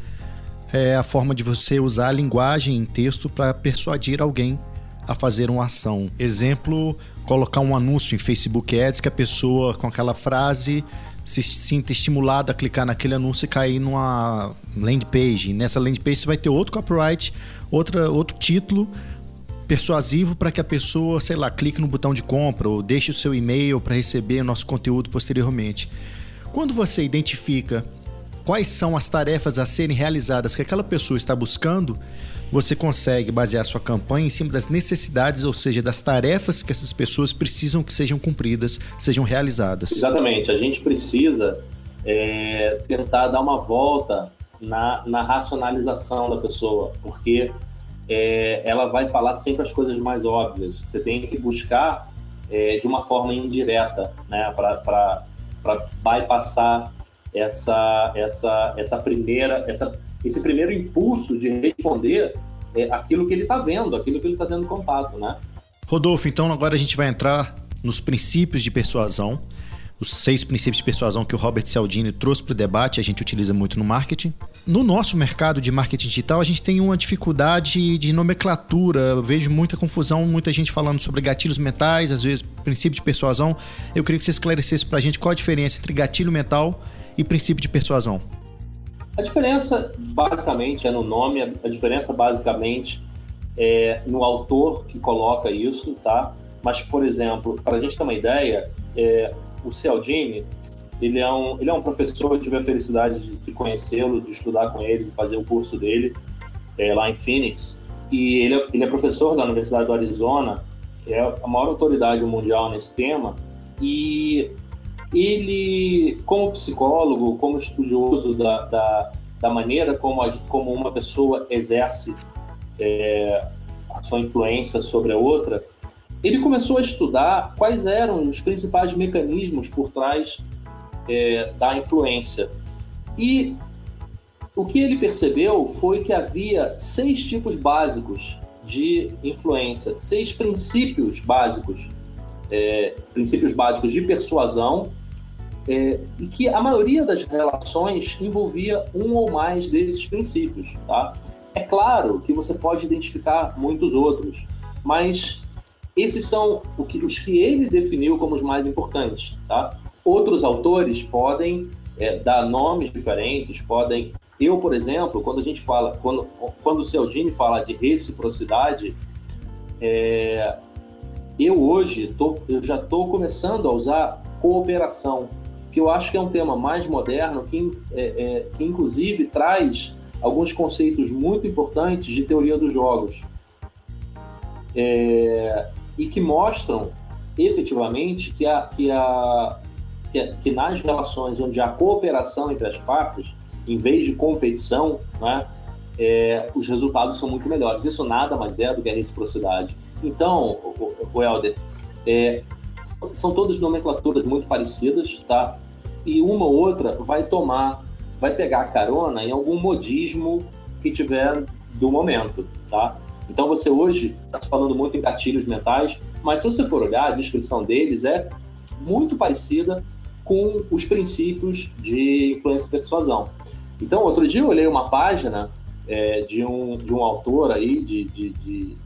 é a forma de você usar a linguagem em texto para persuadir alguém a fazer uma ação. Exemplo, colocar um anúncio em Facebook Ads que a pessoa com aquela frase se sinta estimulado a clicar naquele anúncio e cair numa landing page. Nessa landing page você vai ter outro copyright, outra, outro título persuasivo para que a pessoa, sei lá, clique no botão de compra ou deixe o seu e-mail para receber nosso conteúdo posteriormente. Quando você identifica quais são as tarefas a serem realizadas que aquela pessoa está buscando, você consegue basear sua campanha em cima das necessidades, ou seja, das tarefas que essas pessoas precisam que sejam cumpridas, sejam realizadas. Exatamente. A gente precisa é, tentar dar uma volta na, na racionalização da pessoa, porque é, ela vai falar sempre as coisas mais óbvias. Você tem que buscar é, de uma forma indireta, né, para bypassar essa, essa, essa primeira, essa, esse primeiro impulso de responder é, aquilo que ele está vendo, aquilo que ele está tendo contato, né? Rodolfo, então agora a gente vai entrar nos princípios de persuasão os seis princípios de persuasão que o Robert Cialdini trouxe para o debate, a gente utiliza muito no marketing. No nosso mercado de marketing digital, a gente tem uma dificuldade de nomenclatura. Eu vejo muita confusão, muita gente falando sobre gatilhos mentais, às vezes princípio de persuasão. Eu queria que você esclarecesse para a gente qual a diferença entre gatilho mental e princípio de persuasão. A diferença, basicamente, é no nome, a diferença, basicamente, é no autor que coloca isso, tá? Mas, por exemplo, para a gente ter uma ideia, é, o Cialdini, ele é um, ele é um professor, eu tive a felicidade de, conhecê-lo, de estudar com ele, de fazer o curso dele é, lá em Phoenix. E ele é, ele é professor da Universidade do Arizona, é a maior autoridade mundial nesse tema. E ele, como psicólogo, como estudioso da, da, da maneira como, a, como uma pessoa exerce é, a sua influência sobre a outra, ele começou a estudar quais eram os principais mecanismos por trás é, da influência. E o que ele percebeu foi que havia seis tipos básicos de influência, seis princípios básicos, é, princípios básicos de persuasão, é, e que a maioria das relações envolvia um ou mais desses princípios. Tá? É claro que você pode identificar muitos outros, mas esses são os que ele definiu como os mais importantes. Tá? Outros autores podem é, dar nomes diferentes, podem. Eu, por exemplo, quando a gente fala, quando, quando o Cialdini fala de reciprocidade, é, eu hoje tô, eu já estou começando a usar cooperação, que eu acho que é um tema mais moderno, que, é, é, que inclusive traz alguns conceitos muito importantes de teoria dos jogos. É, e que mostram efetivamente que, a, que, a, que, a, que nas relações onde há cooperação entre as partes, em vez de competição, né, é, os resultados são muito melhores. Isso nada mais é do que a reciprocidade. Então, o, o Helder, é, são todas nomenclaturas muito parecidas, tá? E uma ou outra vai tomar, vai pegar carona em algum modismo que tiver do momento, tá? Então você hoje está falando muito em gatilhos mentais, mas se você for olhar, a descrição deles é muito parecida com os princípios de influência e persuasão. Então, outro dia eu olhei uma página é, de, um, de um autor aí, de, de, de,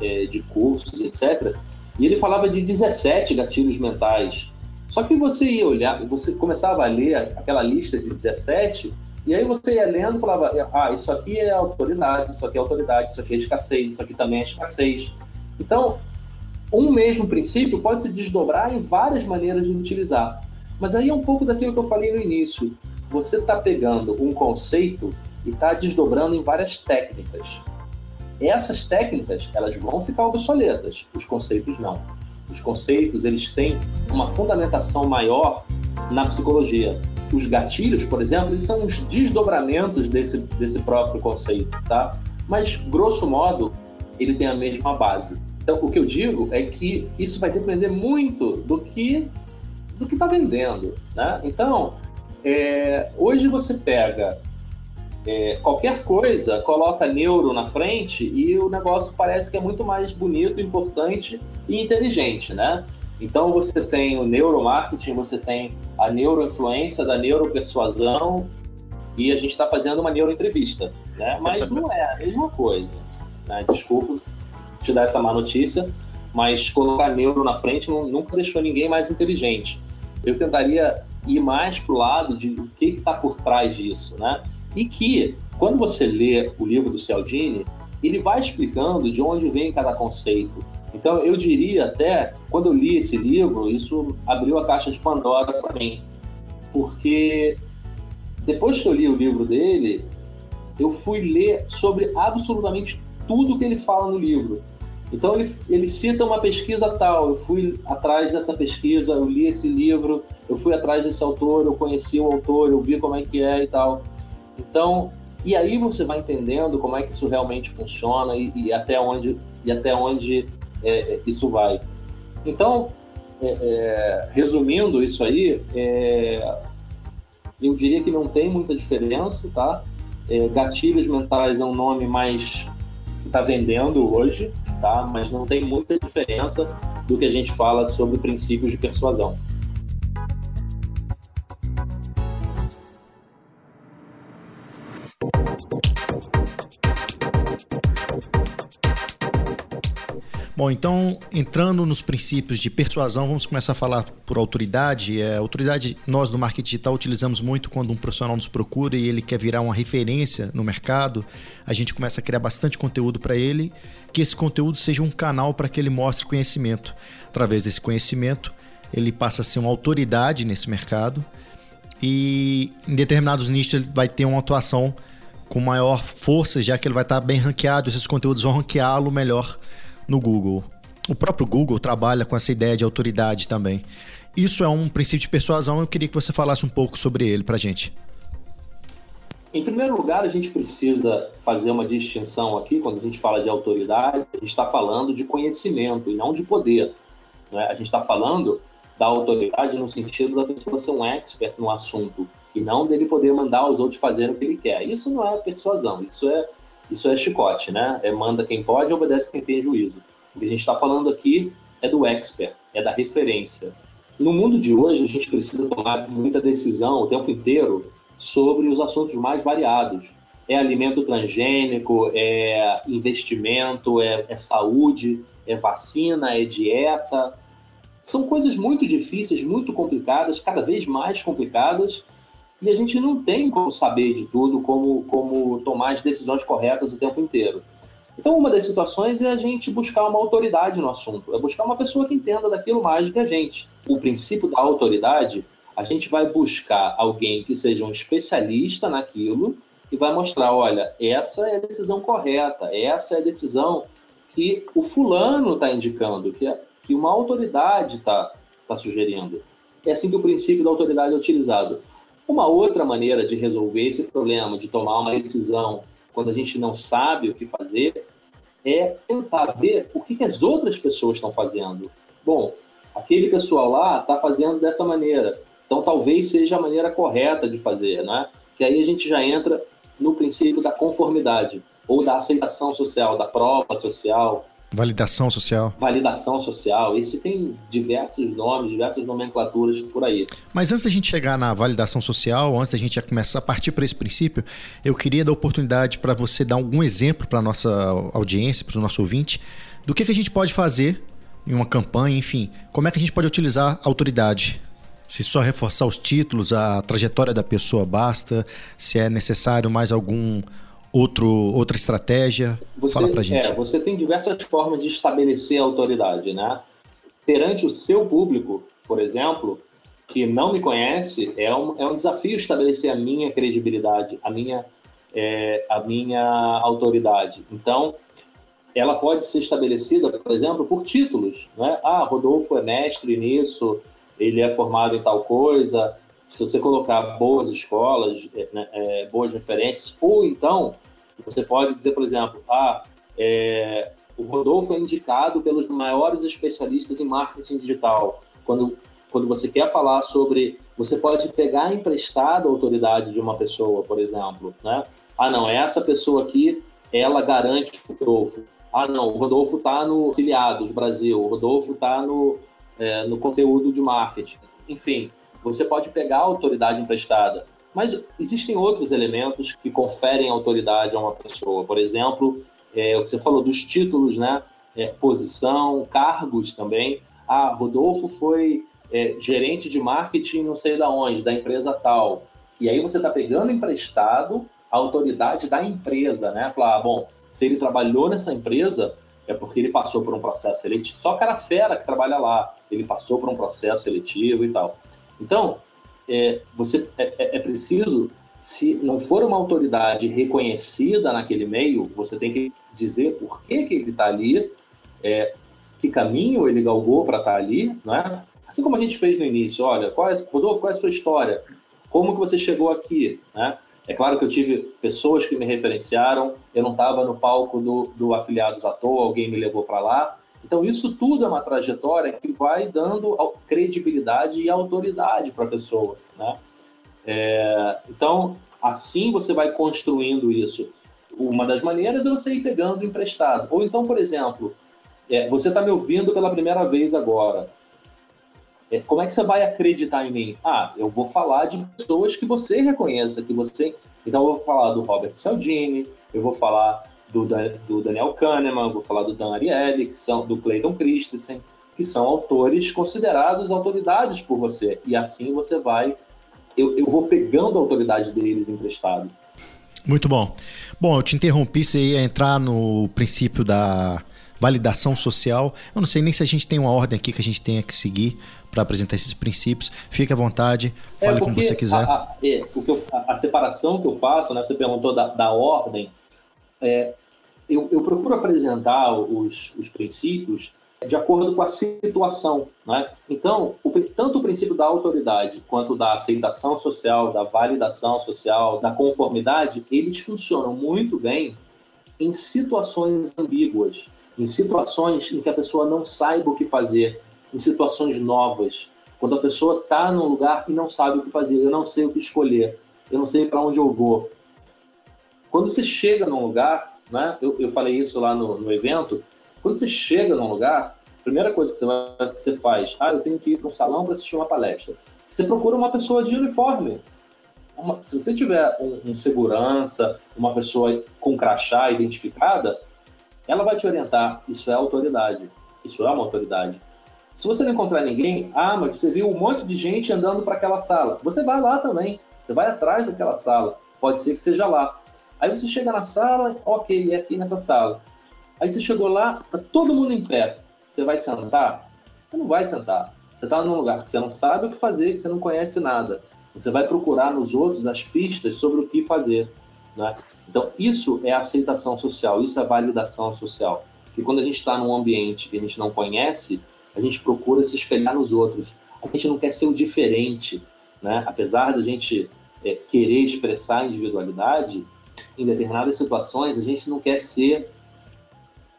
é, de cursos, etc., e ele falava de 17 gatilhos mentais. Só que você ia olhar, você começava a ler aquela lista de 17, e aí você ia lendo e falava, ah, isso aqui é autoridade, isso aqui é autoridade, isso aqui é escassez, isso aqui também é escassez. Então, um mesmo princípio pode se desdobrar em várias maneiras de utilizar. Mas aí é um pouco daquilo que eu falei no início. Você está pegando um conceito e está desdobrando em várias técnicas. Essas técnicas, elas vão ficar obsoletas, os conceitos não. Os conceitos, eles têm uma fundamentação maior na psicologia os gatilhos, por exemplo, eles são os desdobramentos desse, desse próprio conceito, tá? Mas, grosso modo, ele tem a mesma base. Então, o que eu digo é que isso vai depender muito do que do que está vendendo, né? Então, é, hoje você pega é, qualquer coisa, coloca neuro na frente e o negócio parece que é muito mais bonito, importante e inteligente, né? Então você tem o neuromarketing, você tem a neuroinfluência da neuropersuasão e a gente está fazendo uma neuroentrevista, né? Mas não é a mesma coisa. Né? Desculpa te dar essa má notícia, mas colocar neuro na frente nunca deixou ninguém mais inteligente. Eu tentaria ir mais para o lado de o que está por trás disso, né? E que, quando você lê o livro do Cialdini, ele vai explicando de onde vem cada conceito. Então, eu diria até, quando eu li esse livro, isso abriu a caixa de Pandora para mim. Porque depois que eu li o livro dele, eu fui ler sobre absolutamente tudo que ele fala no livro. Então ele, ele cita uma pesquisa tal, eu fui atrás dessa pesquisa, eu li esse livro, eu fui atrás desse autor, eu conheci o autor, eu vi como é que é e tal. Então, e aí você vai entendendo como é que isso realmente funciona e, e até onde, e até onde é, é isso vai. Então, é, é, resumindo isso aí, é, eu diria que não tem muita diferença, tá? É, gatilhos mentais é um nome mais que está vendendo hoje, tá? Mas não tem muita diferença do que a gente fala sobre princípios de persuasão. Bom, então, entrando nos princípios de persuasão, vamos começar a falar por autoridade. É, autoridade, nós do marketing digital utilizamos muito quando um profissional nos procura e ele quer virar uma referência no mercado. A gente começa a criar bastante conteúdo para ele, que esse conteúdo seja um canal para que ele mostre conhecimento. Através desse conhecimento, ele passa a ser uma autoridade nesse mercado e em determinados nichos ele vai ter uma atuação com maior força, já que ele vai estar bem ranqueado, esses conteúdos vão ranqueá-lo melhor no Google. O próprio Google trabalha com essa ideia de autoridade também. Isso é um princípio de persuasão, eu queria que você falasse um pouco sobre ele para gente. Em primeiro lugar, a gente precisa fazer uma distinção aqui, quando a gente fala de autoridade, a gente está falando de conhecimento e não de poder. Né? A gente está falando da autoridade no sentido da pessoa ser um expert no assunto e não dele poder mandar os outros fazerem o que ele quer. Isso não é persuasão, isso é isso é chicote, né? É manda quem pode, obedece quem tem juízo. O que a gente está falando aqui é do expert, é da referência. No mundo de hoje, a gente precisa tomar muita decisão o tempo inteiro sobre os assuntos mais variados. É alimento transgênico, é investimento, é, é saúde, é vacina, é dieta. São coisas muito difíceis, muito complicadas, cada vez mais complicadas, e a gente não tem como saber de tudo, como, como tomar as decisões corretas o tempo inteiro. Então, uma das situações é a gente buscar uma autoridade no assunto, é buscar uma pessoa que entenda daquilo mais do que a gente. O princípio da autoridade, a gente vai buscar alguém que seja um especialista naquilo e vai mostrar: olha, essa é a decisão correta, essa é a decisão que o fulano está indicando, que, é, que uma autoridade está tá sugerindo. É assim que o princípio da autoridade é utilizado. Uma outra maneira de resolver esse problema, de tomar uma decisão quando a gente não sabe o que fazer, é tentar ver o que, as outras pessoas estão fazendo. Bom, aquele pessoal lá está fazendo dessa maneira, então talvez seja a maneira correta de fazer, né? Que aí a gente já entra no princípio da conformidade ou da aceitação social, da prova social, Validação social. Validação social. Esse tem diversos nomes, diversas nomenclaturas por aí. Mas antes da gente chegar na validação social, antes da gente começar a partir para esse princípio, eu queria dar oportunidade para você dar algum exemplo para a nossa audiência, para o nosso ouvinte, do que, que a gente pode fazer em uma campanha, enfim, como é que a gente pode utilizar a autoridade se só reforçar os títulos, a trajetória da pessoa basta, se é necessário mais algum outro, outra estratégia? Você, Fala pra gente. É, você tem diversas formas de estabelecer a autoridade, né? Perante o seu público, por exemplo, que não me conhece, é um, é um desafio estabelecer a minha credibilidade, a minha, é, a minha autoridade. Então, ela pode ser estabelecida, por exemplo, por títulos. Né? Ah, Rodolfo é mestre nisso, ele é formado em tal coisa, se você colocar boas escolas, é, né, é, boas referências, ou então você pode dizer, por exemplo, ah, é, o Rodolfo é indicado pelos maiores especialistas em marketing digital. Quando, quando você quer falar sobre, você pode pegar emprestado a autoridade de uma pessoa, por exemplo, né? Ah, não, essa pessoa aqui, ela garante o Rodolfo. Ah, não, o Rodolfo está no Filiados Brasil, o Rodolfo está no, é, no conteúdo de marketing. Enfim, você pode pegar a autoridade emprestada, mas existem outros elementos que conferem autoridade a uma pessoa. Por exemplo, é, o que você falou dos títulos, né? É, posição, cargos também. Ah, Rodolfo foi é, gerente de marketing não sei da onde, da empresa tal. E aí você está pegando emprestado a autoridade da empresa, né? Falar, ah, bom, se ele trabalhou nessa empresa, é porque ele passou por um processo seletivo. Só cara fera que trabalha lá, ele passou por um processo seletivo e tal. Então, é, você é, é, é preciso, se não for uma autoridade reconhecida naquele meio, você tem que dizer por que, que ele está ali, é, que caminho ele galgou para estar tá ali, né? Assim como a gente fez no início, olha, qual é, Rodolfo, qual é a sua história? Como que você chegou aqui, né? É claro que eu tive pessoas que me referenciaram, eu não estava no palco do, do Afiliados à toa, alguém me levou para lá. Então, isso tudo é uma trajetória que vai dando credibilidade e autoridade para a pessoa. Né? É, então, assim você vai construindo isso. Uma das maneiras é você ir pegando emprestado. Ou então, por exemplo, é, você está me ouvindo pela primeira vez agora. É, como é que você vai acreditar em mim? Ah, eu vou falar de pessoas que você reconheça, que você. Então eu vou falar do Robert Cialdini, eu vou falar do, do Daniel Kahneman, vou falar do Dan Ariely, que são do Clayton Christensen, que são autores considerados autoridades por você. E assim você vai. Eu, eu vou pegando a autoridade deles emprestado. Muito bom. Bom, eu te interrompi, você ia entrar no princípio da validação social. Eu não sei nem se a gente tem uma ordem aqui que a gente tenha que seguir, para apresentar esses princípios. Fique à vontade, é, fale é como você quiser. A, a, é, a, a, separação que eu faço, né, você perguntou da, da ordem, é, eu, eu, procuro apresentar os, os princípios de acordo com a situação. Né? Então, o, tanto o princípio da autoridade quanto da aceitação social, da validação social, da conformidade, eles funcionam muito bem em situações ambíguas, em situações em que a pessoa não saiba o que fazer, em situações novas. Quando a pessoa está num lugar e não sabe o que fazer, eu não sei o que escolher, eu não sei para onde eu vou. Quando você chega num lugar, né, eu, eu falei isso lá no, no evento, quando você chega num lugar, a primeira coisa que você, vai, que você faz, ah, eu tenho que ir para um salão para assistir uma palestra. Você procura uma pessoa de uniforme. Uma, se você tiver um, um, segurança, uma pessoa com crachá identificada, ela vai te orientar. Isso é autoridade. Isso é uma autoridade. Se você não encontrar ninguém, ah, mas você viu um monte de gente andando para aquela sala. Você vai lá também. Você vai atrás daquela sala. Pode ser que seja lá. Aí você chega na sala, ok, é aqui nessa sala. Aí você chegou lá, tá todo mundo em pé. Você vai sentar? Você não vai sentar. Você está num lugar que você não sabe o que fazer, que você não conhece nada. Você vai procurar nos outros as pistas sobre o que fazer. Né? Então, isso é aceitação social, isso é validação social. Que quando a gente está num ambiente que a gente não conhece, a gente procura se espelhar nos outros. A gente não quer ser o diferente, né? Apesar da gente é, querer expressar a individualidade, em determinadas situações a gente não quer ser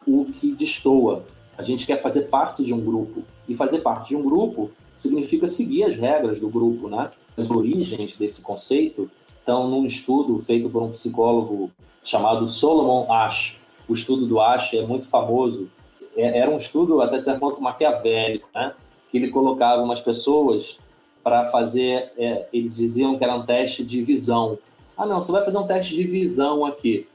o que destoa. A gente quer fazer parte de um grupo. E fazer parte de um grupo significa seguir as regras do grupo, né? As origens desse conceito estão num estudo feito por um psicólogo chamado Solomon Ash. O estudo do Ash é muito famoso é, era um estudo até certo ponto maquiavélico, né? Que ele colocava umas pessoas para fazer, é, eles diziam que era um teste de visão. Ah, não, você vai fazer um teste de visão aqui.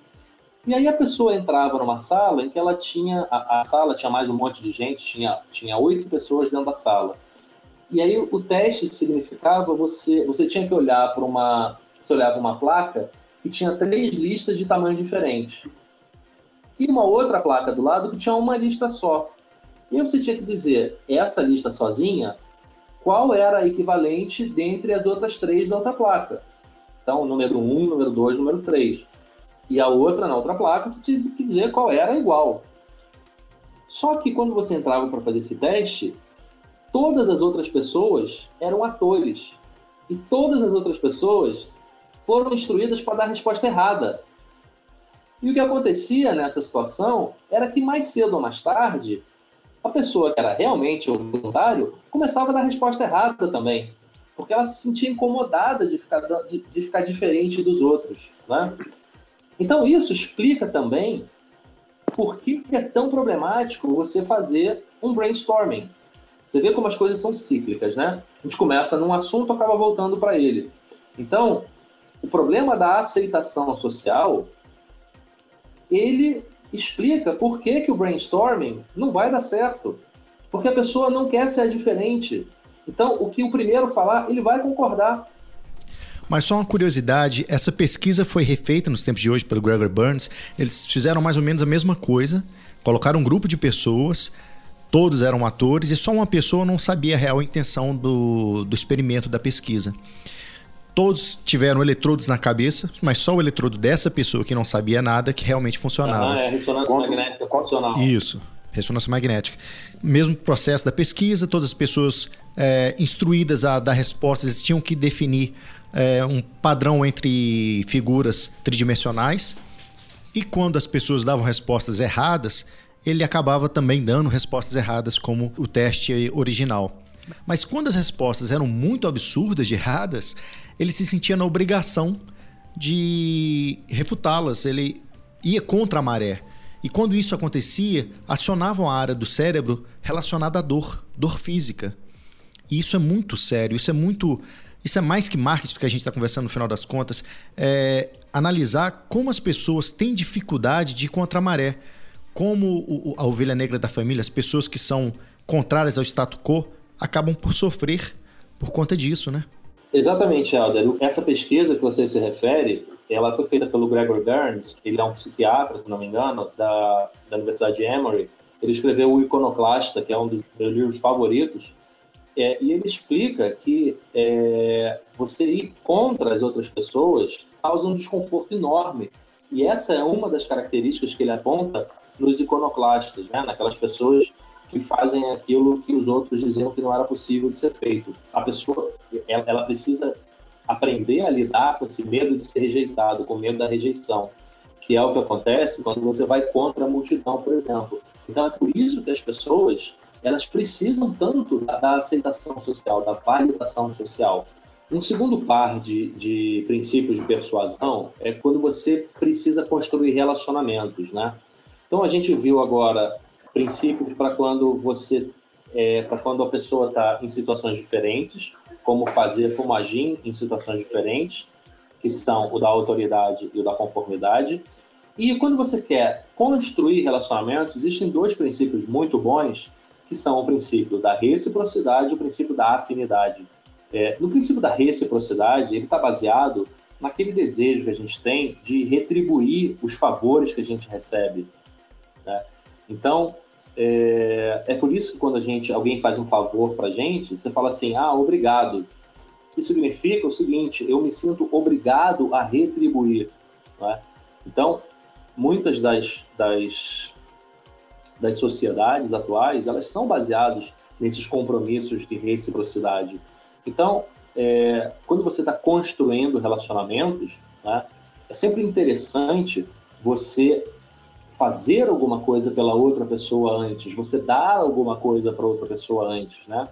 E aí a pessoa entrava numa sala em que ela tinha, a, a sala tinha mais um monte de gente, tinha, tinha oito pessoas dentro da sala. E aí o teste significava você, você tinha que olhar para uma, você olhava uma placa que tinha três listas de tamanho diferente e uma outra placa do lado que tinha uma lista só. E você tinha que dizer, essa lista sozinha, qual era a equivalente dentre as outras três da outra placa. Então, número 1, um, número 2, número 3. E a outra, na outra placa, você tinha que dizer qual era igual. Só que quando você entrava para fazer esse teste, todas as outras pessoas eram atores. E todas as outras pessoas foram instruídas para dar a resposta errada. E o que acontecia nessa situação era que mais cedo ou mais tarde, a pessoa que era realmente o voluntário começava a dar a resposta errada também, porque ela se sentia incomodada de ficar, de, de ficar diferente dos outros. Né? Então, isso explica também por que é tão problemático você fazer um brainstorming. Você vê como as coisas são cíclicas, né? A gente começa num assunto acaba voltando para ele. Então, o problema da aceitação social ele explica por que, que o brainstorming não vai dar certo. Porque a pessoa não quer ser diferente. Então, o que o primeiro falar, ele vai concordar. Mas só uma curiosidade, essa pesquisa foi refeita nos tempos de hoje pelo Gregor Burns. Eles fizeram mais ou menos a mesma coisa, colocaram um grupo de pessoas, todos eram atores e só uma pessoa não sabia a real intenção do, do experimento da pesquisa. Todos tiveram eletrodos na cabeça, mas só o eletrodo dessa pessoa que não sabia nada que realmente funcionava. Ah, é ressonância magnética funcional. Isso, ressonância magnética. Mesmo processo da pesquisa, todas as pessoas é, instruídas a dar respostas tinham que definir é, um padrão entre figuras tridimensionais. E quando as pessoas davam respostas erradas, ele acabava também dando respostas erradas, como o teste original. Mas quando as respostas eram muito absurdas de erradas, ele se sentia na obrigação de refutá-las. Ele ia contra a maré. E quando isso acontecia, acionavam a área do cérebro relacionada à dor, dor física. E isso é muito sério, isso é muito. Isso é mais que marketing que a gente está conversando no final das contas. É analisar como as pessoas têm dificuldade de ir contra a maré. Como a ovelha negra da família, as pessoas que são contrárias ao status quo, acabam por sofrer por conta disso, né? Exatamente, Helder. Essa pesquisa que você se refere, ela foi feita pelo Gregor Burns, ele é um psiquiatra, se não me engano, da, da Universidade de Emory. Ele escreveu O Iconoclasta, que é um dos meus livros favoritos, é, e ele explica que é, você ir contra as outras pessoas causa um desconforto enorme. E essa é uma das características que ele aponta nos iconoclastas, né? naquelas pessoas que fazem aquilo que os outros diziam que não era possível de ser feito. A pessoa, ela, ela precisa aprender a lidar com esse medo de ser rejeitado, com medo da rejeição, que é o que acontece quando você vai contra a multidão, por exemplo. Então é por isso que as pessoas elas precisam tanto da, da aceitação social, da validação social. Um segundo par de, de princípios de persuasão é quando você precisa construir relacionamentos, né? Então a gente viu agora princípios para quando você é, para quando a pessoa está em situações diferentes, como fazer, como agir em situações diferentes, que são o da autoridade e o da conformidade. E quando você quer construir relacionamentos, existem dois princípios muito bons, que são o princípio da reciprocidade e o princípio da afinidade. É, no princípio da reciprocidade, ele está baseado naquele desejo que a gente tem de retribuir os favores que a gente recebe. Né? Então, é, é, por isso que quando a gente, alguém faz um favor para gente, você fala assim, ah, obrigado. Isso significa o seguinte, eu me sinto obrigado a retribuir. Né? Então, muitas das, das, das sociedades atuais, elas são baseadas nesses compromissos de reciprocidade. Então, é, quando você está construindo relacionamentos, né, é sempre interessante você fazer alguma coisa pela outra pessoa antes, você dar alguma coisa para outra pessoa antes, né?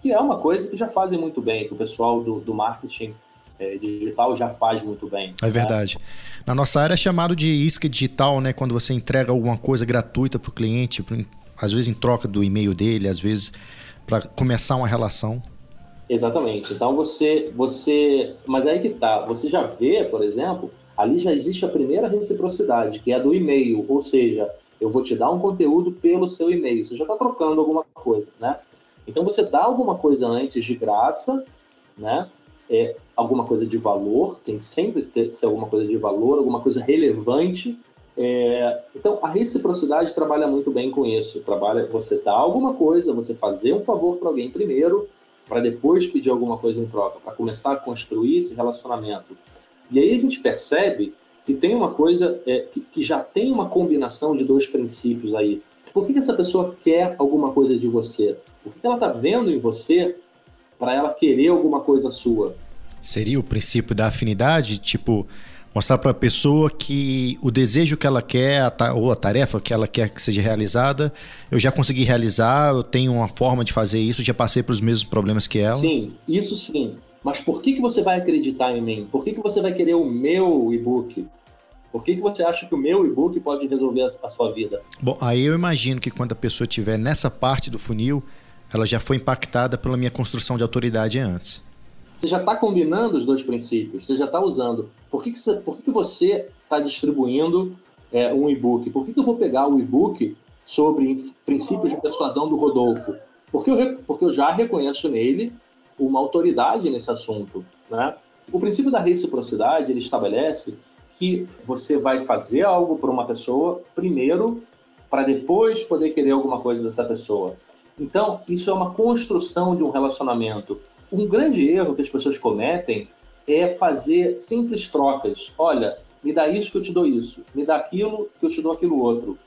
Que é uma coisa que já fazem muito bem, que o pessoal do, do marketing é, digital já faz muito bem. É verdade. Né? Na nossa área é chamado de isca digital, né? Quando você entrega alguma coisa gratuita para o cliente, às vezes em troca do e-mail dele, às vezes para começar uma relação. Exatamente. Então você, você, mas aí que tá. Você já vê, por exemplo, ali já existe a primeira reciprocidade, que é do e-mail, ou seja, eu vou te dar um conteúdo pelo seu e-mail. Você já está trocando alguma coisa, né? Então você dá alguma coisa antes de graça, né? É alguma coisa de valor, tem que sempre ter, ser alguma coisa de valor, alguma coisa relevante. É, então a reciprocidade trabalha muito bem com isso. Trabalha você dar alguma coisa, você fazer um favor para alguém primeiro, para depois pedir alguma coisa em troca, para começar a construir esse relacionamento. E aí a gente percebe que tem uma coisa é, que, que, já tem uma combinação de dois princípios aí. Por que, que essa pessoa quer alguma coisa de você? O que, que ela está vendo em você para ela querer alguma coisa sua? Seria o princípio da afinidade, tipo mostrar para a pessoa que o desejo que ela quer ou a tarefa que ela quer que seja realizada, eu já consegui realizar, eu tenho uma forma de fazer isso, já passei pelos mesmos problemas que ela. Sim, isso sim. Mas por que, que você vai acreditar em mim? Por que, que você vai querer o meu e-book? Por que, que você acha que o meu e-book pode resolver a, a sua vida? Bom, aí eu imagino que quando a pessoa estiver nessa parte do funil, ela já foi impactada pela minha construção de autoridade antes. Você já está combinando os dois princípios, você já está usando. Por que, que você por que que você está distribuindo é, um e-book? Por que, que eu vou pegar o e-book sobre princípios de persuasão do Rodolfo? Porque eu, porque eu já reconheço nele uma autoridade nesse assunto. Né? O princípio da reciprocidade ele estabelece que você vai fazer algo para uma pessoa primeiro para depois poder querer alguma coisa dessa pessoa. Então, isso é uma construção de um relacionamento. Um grande erro que as pessoas cometem é fazer simples trocas. Olha, me dá isso que eu te dou isso, me dá aquilo que eu te dou aquilo outro.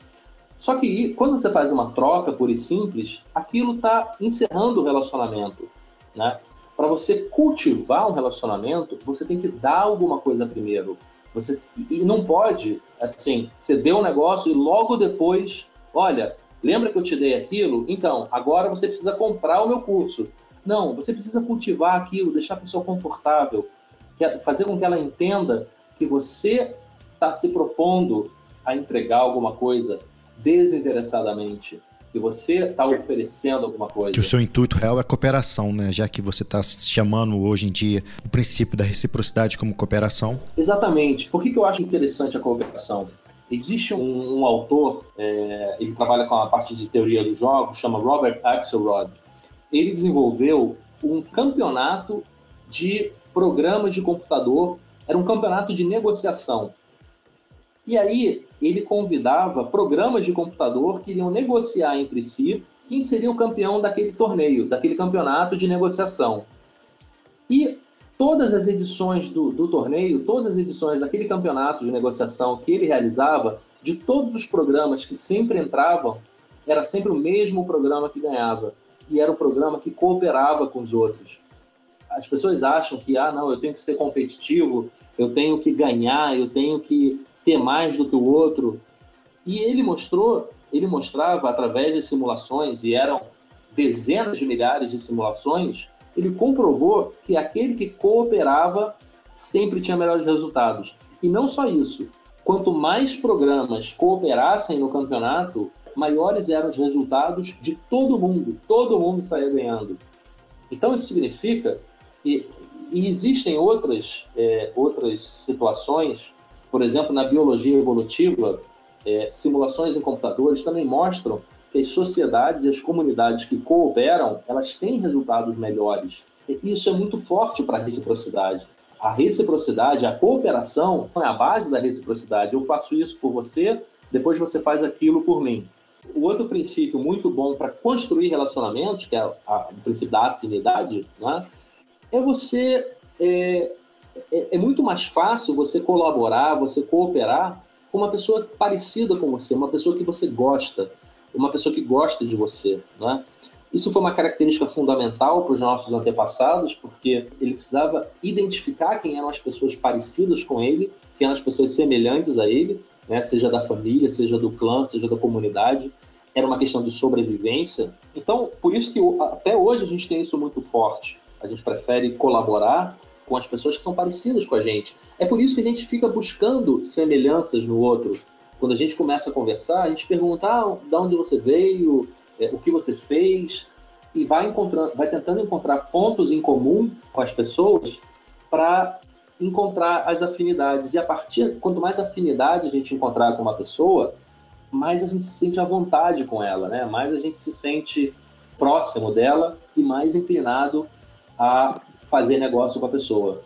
Só que quando você faz uma troca pura e simples, aquilo está encerrando o relacionamento. Né? Para você cultivar um relacionamento, você tem que dar alguma coisa primeiro. Você e não pode assim, você deu um negócio e logo depois, olha, lembra que eu te dei aquilo? Então, agora você precisa comprar o meu curso. Não, você precisa cultivar aquilo, deixar a pessoa confortável, é fazer com que ela entenda que você está se propondo a entregar alguma coisa desinteressadamente, que você está oferecendo alguma coisa. Que o seu intuito real é cooperação, né? Já que você está chamando hoje em dia o princípio da reciprocidade como cooperação. Exatamente. Por que, que eu acho interessante a cooperação? Existe um, um autor, é, ele trabalha com a parte de teoria dos jogos, chama Robert Axelrod. Ele desenvolveu um campeonato de programas de computador, era um campeonato de negociação. E aí ele convidava programas de computador que iriam negociar entre si quem seria o campeão daquele torneio, daquele campeonato de negociação. E todas as edições do, do torneio, todas as edições daquele campeonato de negociação que ele realizava, de todos os programas que sempre entravam, era sempre o mesmo programa que ganhava. E era o programa que cooperava com os outros. As pessoas acham que, ah, não, eu tenho que ser competitivo, eu tenho que ganhar, eu tenho que ter mais do que o outro. E ele mostrou, ele mostrava através de simulações, e eram dezenas de milhares de simulações, ele comprovou que aquele que cooperava sempre tinha melhores resultados. E não só isso, quanto mais programas cooperassem no campeonato, maiores eram os resultados de todo mundo. Todo mundo saía ganhando. Então isso significa que e existem outras, é, outras situações por exemplo, na biologia evolutiva, é, simulações em computadores também mostram que as sociedades e as comunidades que cooperam, elas têm resultados melhores. E isso é muito forte para a reciprocidade. A reciprocidade, a cooperação é a base da reciprocidade. Eu faço isso por você, depois você faz aquilo por mim. O outro princípio muito bom para construir relacionamentos, que é a, o princípio da afinidade, né, é você é, é, é muito mais fácil você colaborar, você cooperar com uma pessoa parecida com você, uma pessoa que você gosta, uma pessoa que gosta de você, né? Isso foi uma característica fundamental para os nossos antepassados, porque ele precisava identificar quem eram as pessoas parecidas com ele, quem eram as pessoas semelhantes a ele, né? seja da família, seja do clã, seja da comunidade. Era uma questão de sobrevivência. Então, por isso que até hoje a gente tem isso muito forte. A gente prefere colaborar com as pessoas que são parecidas com a gente. É por isso que a gente fica buscando semelhanças no outro. Quando a gente começa a conversar, a gente pergunta ah, de onde você veio, é, o que você fez, e vai, encontrando, vai tentando encontrar pontos em comum com as pessoas para encontrar as afinidades. E a partir, quanto mais afinidade a gente encontrar com uma pessoa, mais a gente se sente à vontade com ela, né? Mais a gente se sente próximo dela e mais inclinado a fazer negócio com a pessoa.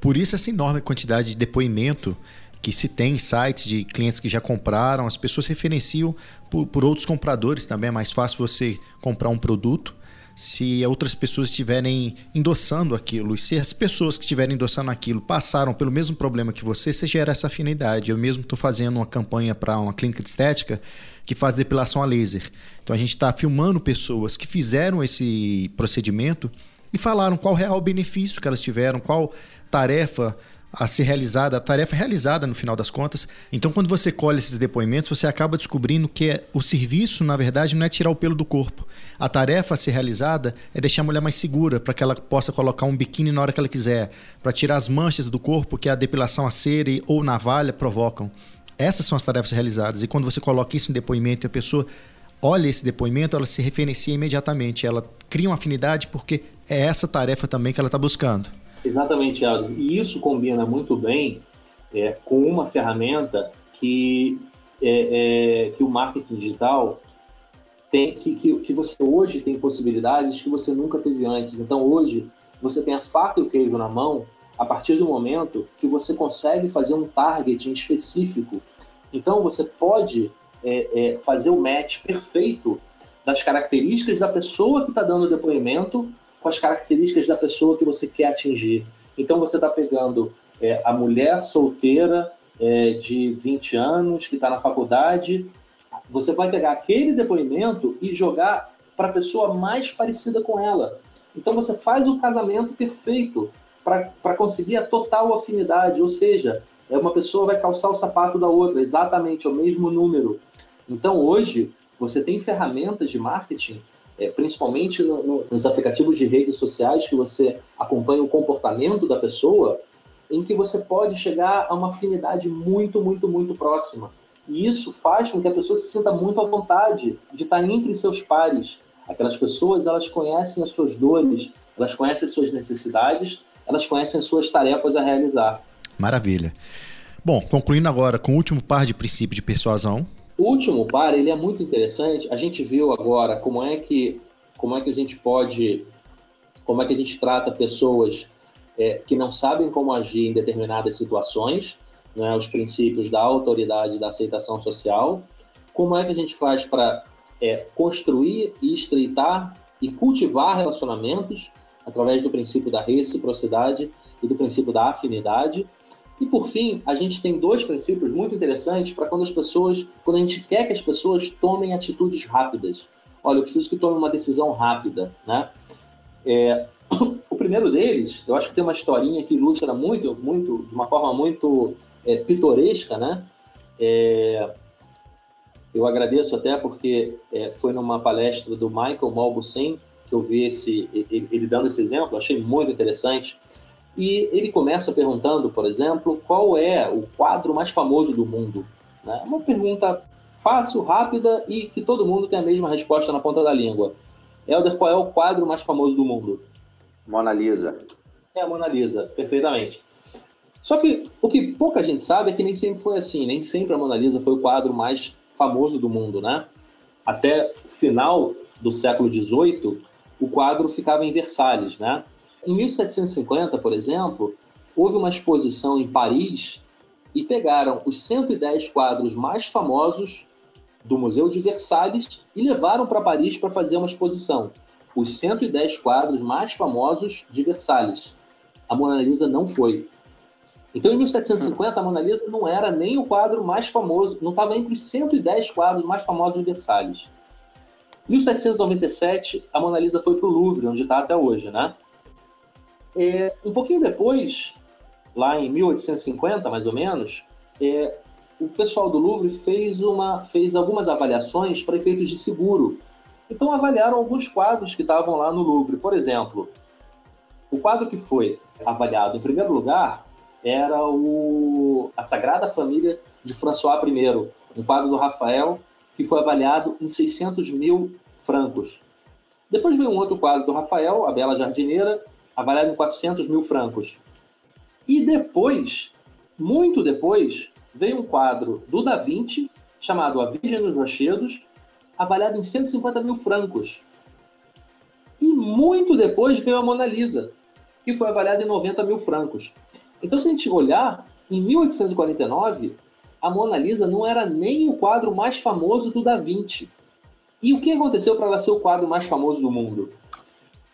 Por isso essa enorme quantidade de depoimento que se tem em sites de clientes que já compraram, as pessoas referenciam por, por outros compradores também. É mais fácil você comprar um produto se outras pessoas estiverem endossando aquilo. E se as pessoas que estiverem endossando aquilo passaram pelo mesmo problema que você, você gera essa afinidade. Eu mesmo estou fazendo uma campanha para uma clínica de estética que faz depilação a laser. Então a gente está filmando pessoas que fizeram esse procedimento e falaram qual real benefício que elas tiveram, qual tarefa a ser realizada, a tarefa realizada no final das contas. Então, quando você colhe esses depoimentos, você acaba descobrindo que é, o serviço, na verdade, não é tirar o pelo do corpo. A tarefa a ser realizada é deixar a mulher mais segura, para que ela possa colocar um biquíni na hora que ela quiser, para tirar as manchas do corpo que a depilação a cera ou navalha provocam. Essas são as tarefas realizadas. E quando você coloca isso em depoimento e a pessoa olha esse depoimento, ela se referencia imediatamente. Ela cria uma afinidade porque é essa tarefa também que ela está buscando. Exatamente, Aldo. E isso combina muito bem é, com uma ferramenta que, é, é, que o marketing digital tem, que, que, que você hoje tem possibilidades que você nunca teve antes. Então hoje você tem a faca e o queijo na mão a partir do momento que você consegue fazer um targeting específico. Então você pode é, é, fazer o match perfeito das características da pessoa que está dando o depoimento com as características da pessoa que você quer atingir. Então você está pegando é, a mulher solteira é, de 20 anos que está na faculdade, você vai pegar aquele depoimento e jogar para a pessoa mais parecida com ela. Então você faz o casamento perfeito para conseguir a total afinidade, ou seja, é uma pessoa vai calçar o sapato da outra, exatamente o mesmo número. Então hoje você tem ferramentas de marketing, é, principalmente no, no, nos aplicativos de redes sociais que você acompanha o comportamento da pessoa, em que você pode chegar a uma afinidade muito, muito, muito próxima. E isso faz com que a pessoa se sinta muito à vontade de estar entre seus pares. Aquelas pessoas, elas conhecem as suas dores, elas conhecem as suas necessidades, elas conhecem as suas tarefas a realizar. Maravilha. Bom, concluindo agora com o último par de princípios de persuasão. O último par, ele é muito interessante. A gente viu agora como é que como é que a gente pode como é que a gente trata pessoas é, que não sabem como agir em determinadas situações, né, os princípios da autoridade da aceitação social, como é que a gente faz para é, construir e estreitar e cultivar relacionamentos através do princípio da reciprocidade e do princípio da afinidade. E por fim, a gente tem dois princípios muito interessantes para quando as pessoas, quando a gente quer que as pessoas tomem atitudes rápidas. Olha, eu preciso que tome uma decisão rápida, né? É, o primeiro deles, eu acho que tem uma historinha que ilustra muito, muito, de uma forma muito é, pitoresca, né? É, eu agradeço até porque é, foi numa palestra do Michael Malbucin que eu vi esse, ele, ele dando esse exemplo, achei muito interessante. E ele começa perguntando, por exemplo, qual é o quadro mais famoso do mundo? Né? Uma pergunta fácil, rápida e que todo mundo tem a mesma resposta na ponta da língua. Helder, qual é o quadro mais famoso do mundo? Mona Lisa. É a Mona Lisa, perfeitamente. Só que o que pouca gente sabe é que nem sempre foi assim, nem sempre a Mona Lisa foi o quadro mais famoso do mundo, né? Até o final do século XVIII, o quadro ficava em Versalhes, né? Em 1750, por exemplo, houve uma exposição em Paris e pegaram os 110 quadros mais famosos do Museu de Versalhes e levaram para Paris para fazer uma exposição. Os 110 quadros mais famosos de Versalhes. A Mona Lisa não foi. Então, em 1750, a Mona Lisa não era nem o quadro mais famoso, não estava entre os 110 quadros mais famosos de Versalhes. Em 1797, a Mona Lisa foi para o Louvre, onde está até hoje, né? É, um pouquinho depois, lá em 1850, mais ou menos, é, o pessoal do Louvre fez, uma, fez algumas avaliações para efeitos de seguro. Então, avaliaram alguns quadros que estavam lá no Louvre. Por exemplo, o quadro que foi avaliado em primeiro lugar era o, a Sagrada Família de François I, um quadro do Rafael que foi avaliado em 600 mil francos. Depois veio um outro quadro do Rafael, a Bela Jardineira, avaliado em 400 mil francos. E depois, muito depois, veio um quadro do Da Vinci, chamado A Virgem dos Rochedos, avaliado em 150 mil francos. E muito depois veio a Mona Lisa, que foi avaliada em 90 mil francos. Então, se a gente olhar, em 1849, a Mona Lisa não era nem o quadro mais famoso do Da Vinci. E o que aconteceu para ela ser o quadro mais famoso do mundo?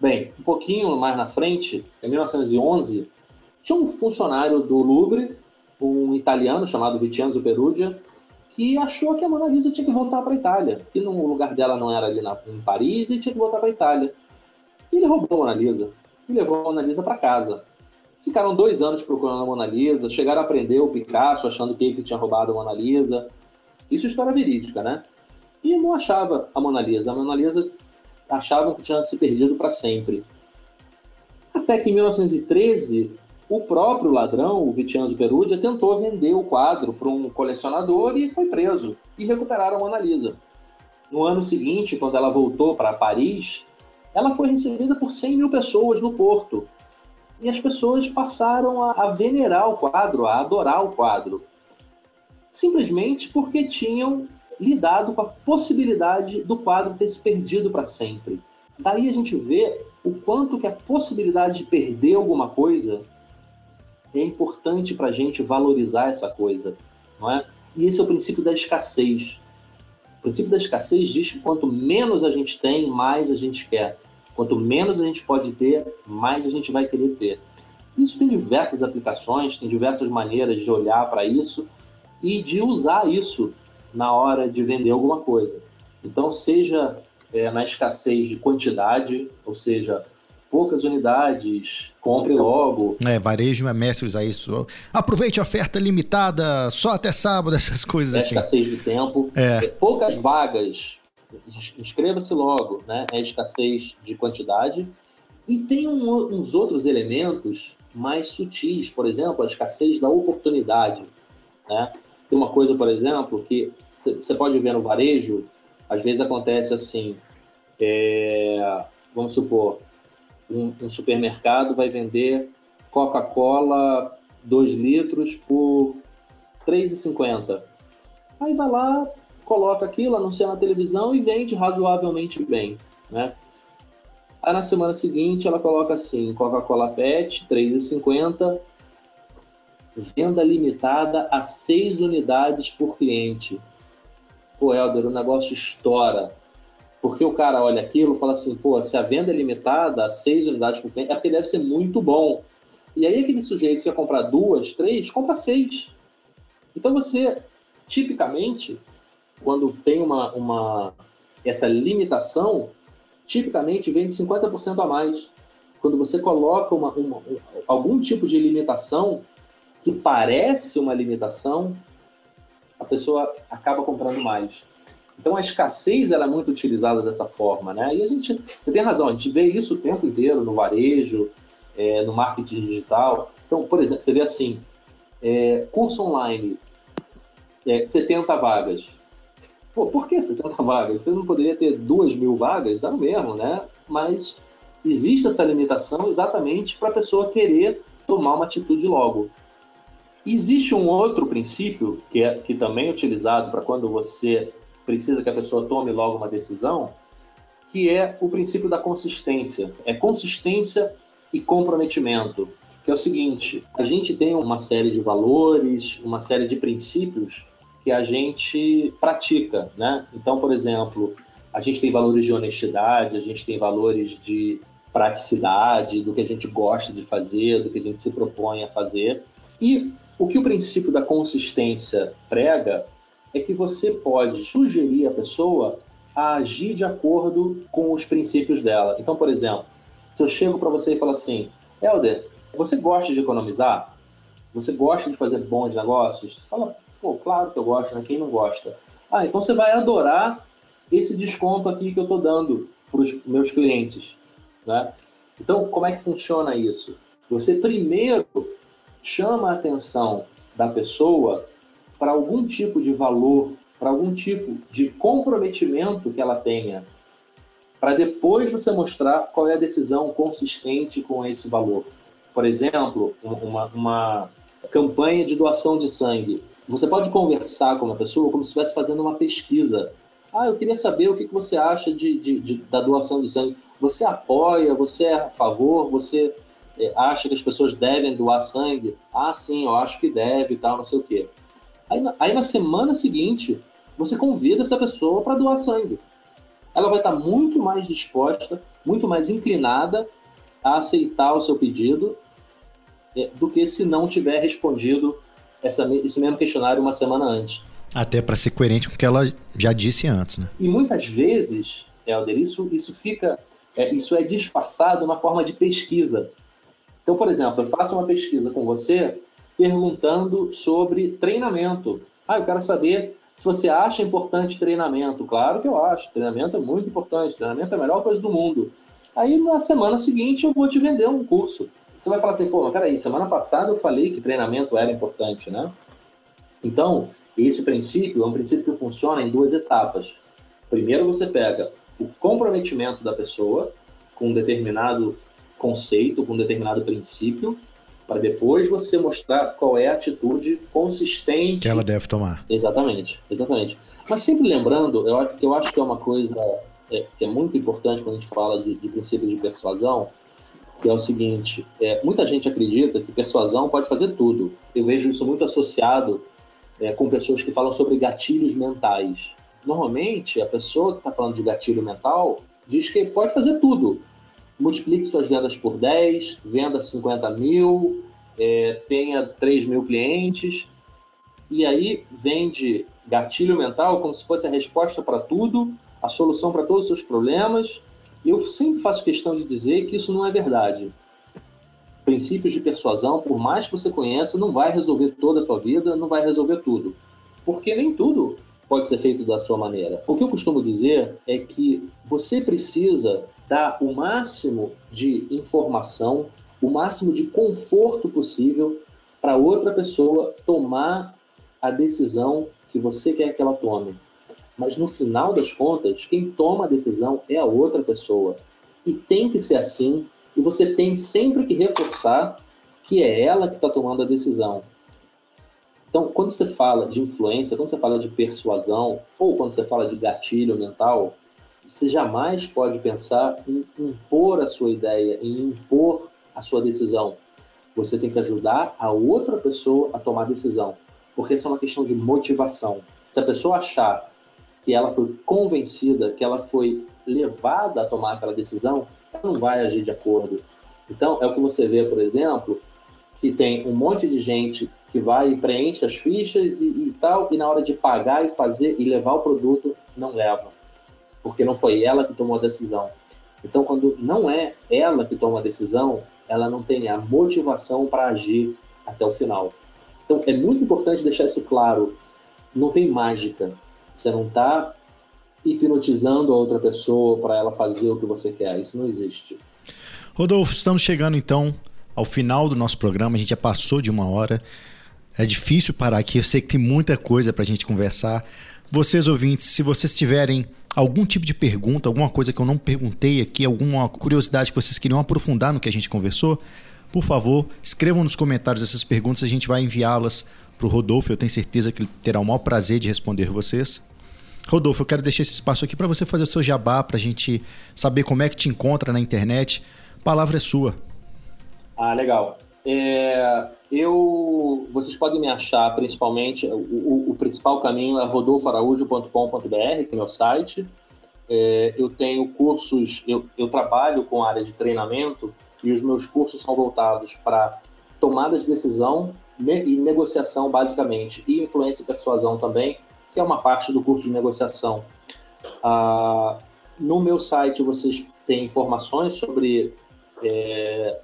Bem, um pouquinho mais na frente, em 1911, tinha um funcionário do Louvre, um italiano chamado Vitiano Perugia, que achou que a Mona Lisa tinha que voltar para a Itália, que no lugar dela não era ali na, em Paris e tinha que voltar para a Itália. E ele roubou a Mona Lisa e levou a Mona Lisa para casa. Ficaram dois anos procurando a Mona Lisa, chegaram a prender o Picasso, achando que ele tinha roubado a Mona Lisa. Isso é história verídica, né? E não achava a Mona Lisa. A Mona Lisa achavam que tinha se perdido para sempre. Até que em 1913, o próprio ladrão, o Vitiano Perugia, tentou vender o quadro para um colecionador e foi preso. E recuperaram a Mona Lisa. No ano seguinte, quando ela voltou para Paris, ela foi recebida por 100 mil pessoas no porto e as pessoas passaram a venerar o quadro, a adorar o quadro. Simplesmente porque tinham lidado com a possibilidade do quadro ter se perdido para sempre. Daí a gente vê o quanto que a possibilidade de perder alguma coisa é importante para a gente valorizar essa coisa, não é? E esse é o princípio da escassez. O princípio da escassez diz que quanto menos a gente tem, mais a gente quer. Quanto menos a gente pode ter, mais a gente vai querer ter. Isso tem diversas aplicações, tem diversas maneiras de olhar para isso e de usar isso na hora de vender alguma coisa. Então, seja é, na escassez de quantidade, ou seja, poucas unidades, compre logo. É, varejo é mestre usar isso. Aproveite a oferta limitada, só até sábado, essas coisas é assim. escassez de tempo. É. É, poucas vagas, inscreva-se logo, né? É escassez de quantidade. E tem um, uns outros elementos mais sutis, por exemplo, a escassez da oportunidade. Né? Tem uma coisa, por exemplo, que você pode ver no varejo, às vezes acontece assim, é, vamos supor, um, um, supermercado vai vender Coca-Cola 2 litros por R$ 3,50. Aí vai lá, coloca aquilo, anuncia na televisão e vende razoavelmente bem, né? Aí na semana seguinte ela coloca assim, Coca-Cola PET, 3,50, venda limitada a 6 unidades por cliente. Pô, Helder, o negócio estoura. Porque o cara olha aquilo e fala assim, pô, se a venda é limitada a 6 unidades por cliente, é porque deve ser muito bom. E aí aquele sujeito que quer comprar duas, três, compra seis. Então você, tipicamente, quando tem uma, uma essa limitação, tipicamente vende 50% a mais. Quando você coloca uma, uma, algum tipo de limitação que parece uma limitação, a pessoa acaba comprando mais. Então a escassez ela é muito utilizada dessa forma, né? E a gente, você tem razão, a gente vê isso o tempo inteiro no varejo, é, no marketing digital. Então, por exemplo, você vê assim, é, curso online, é, 70 vagas. Pô, por que 70 vagas? Você não poderia ter 2 mil vagas? Dá no mesmo, né? Mas existe essa limitação exatamente para a pessoa querer tomar uma atitude logo. Existe um outro princípio que, é, que também é utilizado para quando você precisa que a pessoa tome logo uma decisão, que é o princípio da consistência. É consistência e comprometimento. Que é o seguinte: a gente tem uma série de valores, uma série de princípios que a gente pratica, né? Então, por exemplo, a gente tem valores de honestidade, a gente tem valores de praticidade, do que a gente gosta de fazer, do que a gente se propõe a fazer. E o que o princípio da consistência prega é que você pode sugerir a pessoa a agir de acordo com os princípios dela. Então, por exemplo, se eu chego para você e falo assim, Helder, você gosta de economizar? Você gosta de fazer bons negócios? Fala, Pô, claro que eu gosto, né? Quem não gosta? Ah, então você vai adorar esse desconto aqui que eu estou dando para os meus clientes, né? Então, como é que funciona isso? Você primeiro chama a atenção da pessoa para algum tipo de valor, para algum tipo de comprometimento que ela tenha, para depois você mostrar qual é a decisão consistente com esse valor. Por exemplo, uma, uma campanha de doação de sangue. Você pode conversar com uma pessoa como se estivesse fazendo uma pesquisa. Ah, eu queria saber o que você acha de, de, de da doação de sangue. Você apoia? Você é a favor? Você acha que as pessoas devem doar sangue? Ah, sim, eu acho que deve e tal, não sei o quê. Aí, aí na semana seguinte, você convida essa pessoa para doar sangue. Ela vai estar muito mais disposta, muito mais inclinada a aceitar o seu pedido é, do que se não tiver respondido essa, esse mesmo questionário uma semana antes. Até para ser coerente com o que ela já disse antes, né? E muitas vezes, Helder, isso, isso fica, é, isso é disfarçado na forma de pesquisa. Então, por exemplo, eu faço uma pesquisa com você perguntando sobre treinamento. Ah, eu quero saber se você acha importante treinamento. Claro que eu acho. Treinamento é muito importante. Treinamento é a melhor coisa do mundo. Aí, na semana seguinte, eu vou te vender um curso. Você vai falar assim, pô, mas peraí, semana passada eu falei que treinamento era importante, né? Então, esse princípio é um princípio que funciona em duas etapas. Primeiro, você pega o comprometimento da pessoa com um determinado conceito, com um determinado princípio, para depois você mostrar qual é a atitude consistente que ela deve tomar. Exatamente, exatamente. Mas sempre lembrando, eu acho que eu acho que é uma coisa é, que é muito importante quando a gente fala de, de princípio de persuasão, que é o seguinte: é, muita gente acredita que persuasão pode fazer tudo. Eu vejo isso muito associado é, com pessoas que falam sobre gatilhos mentais. Normalmente, a pessoa que está falando de gatilho mental diz que pode fazer tudo. Multiplique suas vendas por 10, venda 50 mil, é, tenha 3 mil clientes, e aí vende gatilho mental como se fosse a resposta para tudo, a solução para todos os seus problemas. Eu sempre faço questão de dizer que isso não é verdade. Princípios de persuasão, por mais que você conheça, não vai resolver toda a sua vida, não vai resolver tudo. Porque nem tudo pode ser feito da sua maneira. O que eu costumo dizer é que você precisa dar o máximo de informação, o máximo de conforto possível para outra pessoa tomar a decisão que você quer que ela tome. Mas no final das contas, quem toma a decisão é a outra pessoa. E tem que ser assim, e você tem sempre que reforçar que é ela que está tomando a decisão. Então, quando você fala de influência, quando você fala de persuasão, ou quando você fala de gatilho mental, você jamais pode pensar em impor a sua ideia, em impor a sua decisão. Você tem que ajudar a outra pessoa a tomar a decisão, porque isso é uma questão de motivação. Se a pessoa achar que ela foi convencida, que ela foi levada a tomar aquela decisão, ela não vai agir de acordo. Então, é o que você vê, por exemplo, que tem um monte de gente que vai e preenche as fichas e, e tal, e na hora de pagar e fazer e levar o produto, não leva porque não foi ela que tomou a decisão. Então, quando não é ela que toma a decisão, ela não tem a motivação para agir até o final. Então, é muito importante deixar isso claro. Não tem mágica. Você não está hipnotizando a outra pessoa para ela fazer o que você quer. Isso não existe. Rodolfo, estamos chegando então ao final do nosso programa. A gente já passou de uma hora. É difícil parar aqui. Eu sei que tem muita coisa para a gente conversar. Vocês ouvintes, se vocês tiverem algum tipo de pergunta, alguma coisa que eu não perguntei aqui, alguma curiosidade que vocês queriam aprofundar no que a gente conversou, por favor, escrevam nos comentários essas perguntas, a gente vai enviá-las para o Rodolfo, eu tenho certeza que ele terá o maior prazer de responder vocês. Rodolfo, eu quero deixar esse espaço aqui para você fazer o seu jabá, para a gente saber como é que te encontra na internet. A palavra é sua. Ah, legal. É, eu, vocês podem me achar principalmente, o, o, o principal caminho é rodolfoaraújo.com.br, que é meu site. É, eu tenho cursos, eu, eu trabalho com área de treinamento e os meus cursos são voltados para tomada de decisão e negociação, basicamente, e influência e persuasão também, que é uma parte do curso de negociação. Ah, no meu site vocês têm informações sobre é,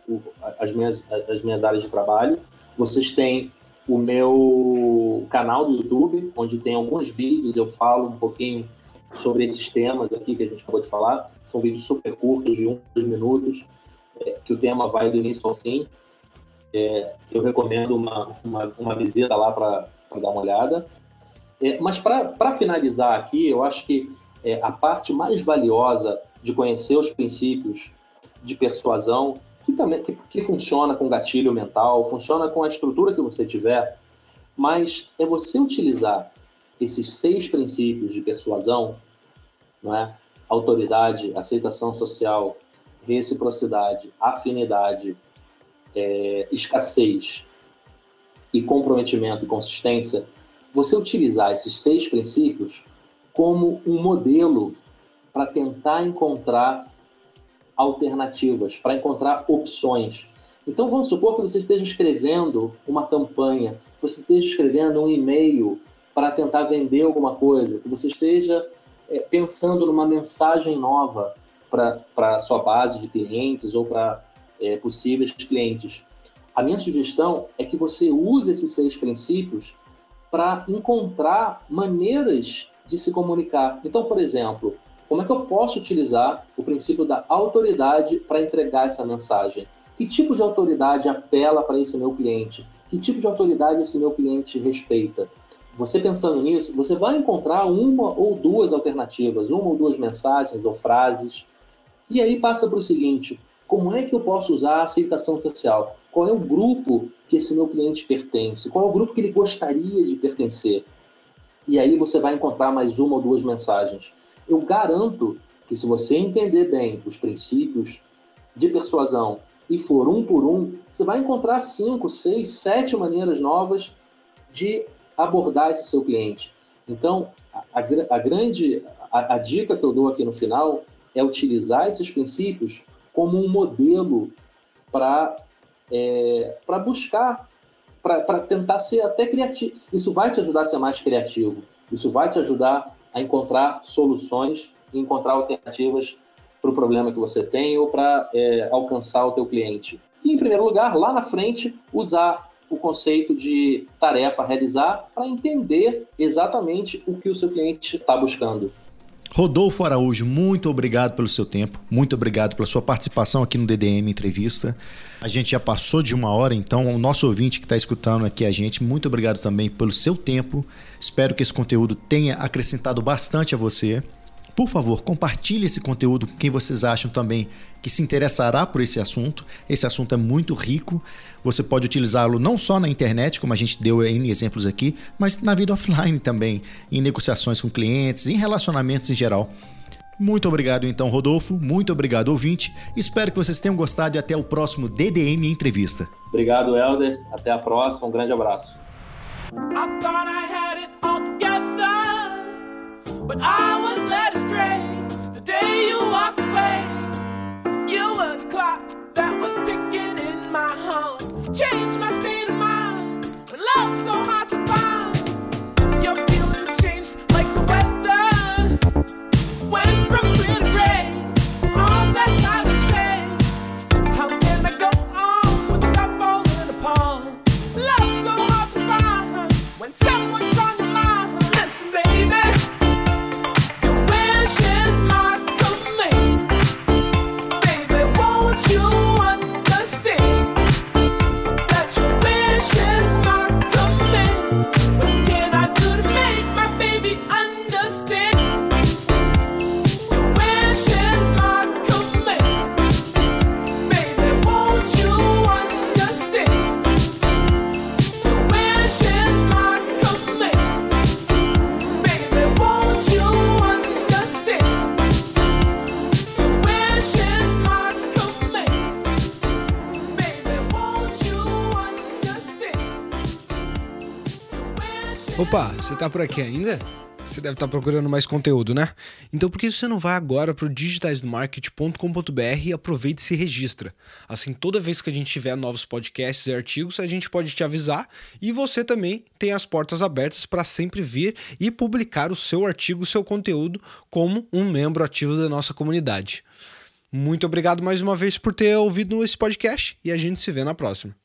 as, minhas, as minhas áreas de trabalho. Vocês têm o meu canal do YouTube, onde tem alguns vídeos, eu falo um pouquinho sobre esses temas aqui que a gente acabou de falar. São vídeos super curtos, de um, dois minutos, é, que o tema vai do início ao fim. É, eu recomendo uma, uma, uma visita lá para dar uma olhada. É, mas para finalizar aqui, eu acho que é, a parte mais valiosa de conhecer os princípios de persuasão, que também que, que funciona com gatilho mental, funciona com a estrutura que você tiver, mas é você utilizar esses seis princípios de persuasão, não é? Autoridade, aceitação social, reciprocidade, afinidade, é, escassez e comprometimento e consistência, você utilizar esses seis princípios como um modelo para tentar encontrar alternativas, para encontrar opções. Então vamos supor que você esteja escrevendo uma campanha, que você esteja escrevendo um e-mail para tentar vender alguma coisa, que você esteja é, pensando numa mensagem nova para a sua base de clientes ou para é, possíveis clientes. A minha sugestão é que você use esses seis princípios para encontrar maneiras de se comunicar. Então, por exemplo, como é que eu posso utilizar o princípio da autoridade para entregar essa mensagem? Que tipo de autoridade apela para esse meu cliente? Que tipo de autoridade esse meu cliente respeita? Você pensando nisso, você vai encontrar uma ou duas alternativas, uma ou duas mensagens ou frases. E aí passa para o seguinte: como é que eu posso usar a aceitação social? qual é o grupo que esse meu cliente pertence, qual é o grupo que ele gostaria de pertencer. E aí você vai encontrar mais uma ou duas mensagens. Eu garanto que se você entender bem os princípios de persuasão e for um por um, você vai encontrar cinco, seis, sete maneiras novas de abordar esse seu cliente. Então, a, a, grande a, a dica que eu dou aqui no final é utilizar esses princípios como um modelo para é, para buscar, para tentar ser até criativo. Isso vai te ajudar a ser mais criativo. Isso vai te ajudar a encontrar soluções e encontrar alternativas para o problema que você tem ou para é, alcançar o teu cliente. E, em primeiro lugar, lá na frente, usar o conceito de tarefa realizar para entender exatamente o que o seu cliente está buscando. Rodolfo Araújo, muito obrigado pelo seu tempo, muito obrigado pela sua participação aqui no DDM Entrevista. A gente já passou de uma hora, então o nosso ouvinte que está escutando aqui a gente, muito obrigado também pelo seu tempo. Espero que esse conteúdo tenha acrescentado bastante a você. Por favor, compartilhe esse conteúdo com quem vocês acham também que se interessará por esse assunto. Esse assunto é muito rico. Você pode utilizá-lo não só na internet, como a gente deu em exemplos aqui, mas na vida offline também, em negociações com clientes, em relacionamentos em geral. Muito obrigado então, Rodolfo. Muito obrigado, ouvinte. Espero que vocês tenham gostado e até o próximo DDM Entrevista. Obrigado, Helder. Até a próxima. Um grande abraço. But I was led astray the day you walked away. You were the clock that was ticking in my heart. Changed my state of mind. When love's so hard Opa, você tá por aqui ainda? Você deve estar tá procurando mais conteúdo, né? Então por que você não vai agora para o digitaisdomarket.com.br e aproveita e se registra? Assim, toda vez que a gente tiver novos podcasts e artigos, a gente pode te avisar e você também tem as portas abertas para sempre vir e publicar o seu artigo, o seu conteúdo como um membro ativo da nossa comunidade. Muito obrigado mais uma vez por ter ouvido esse podcast e a gente se vê na próxima.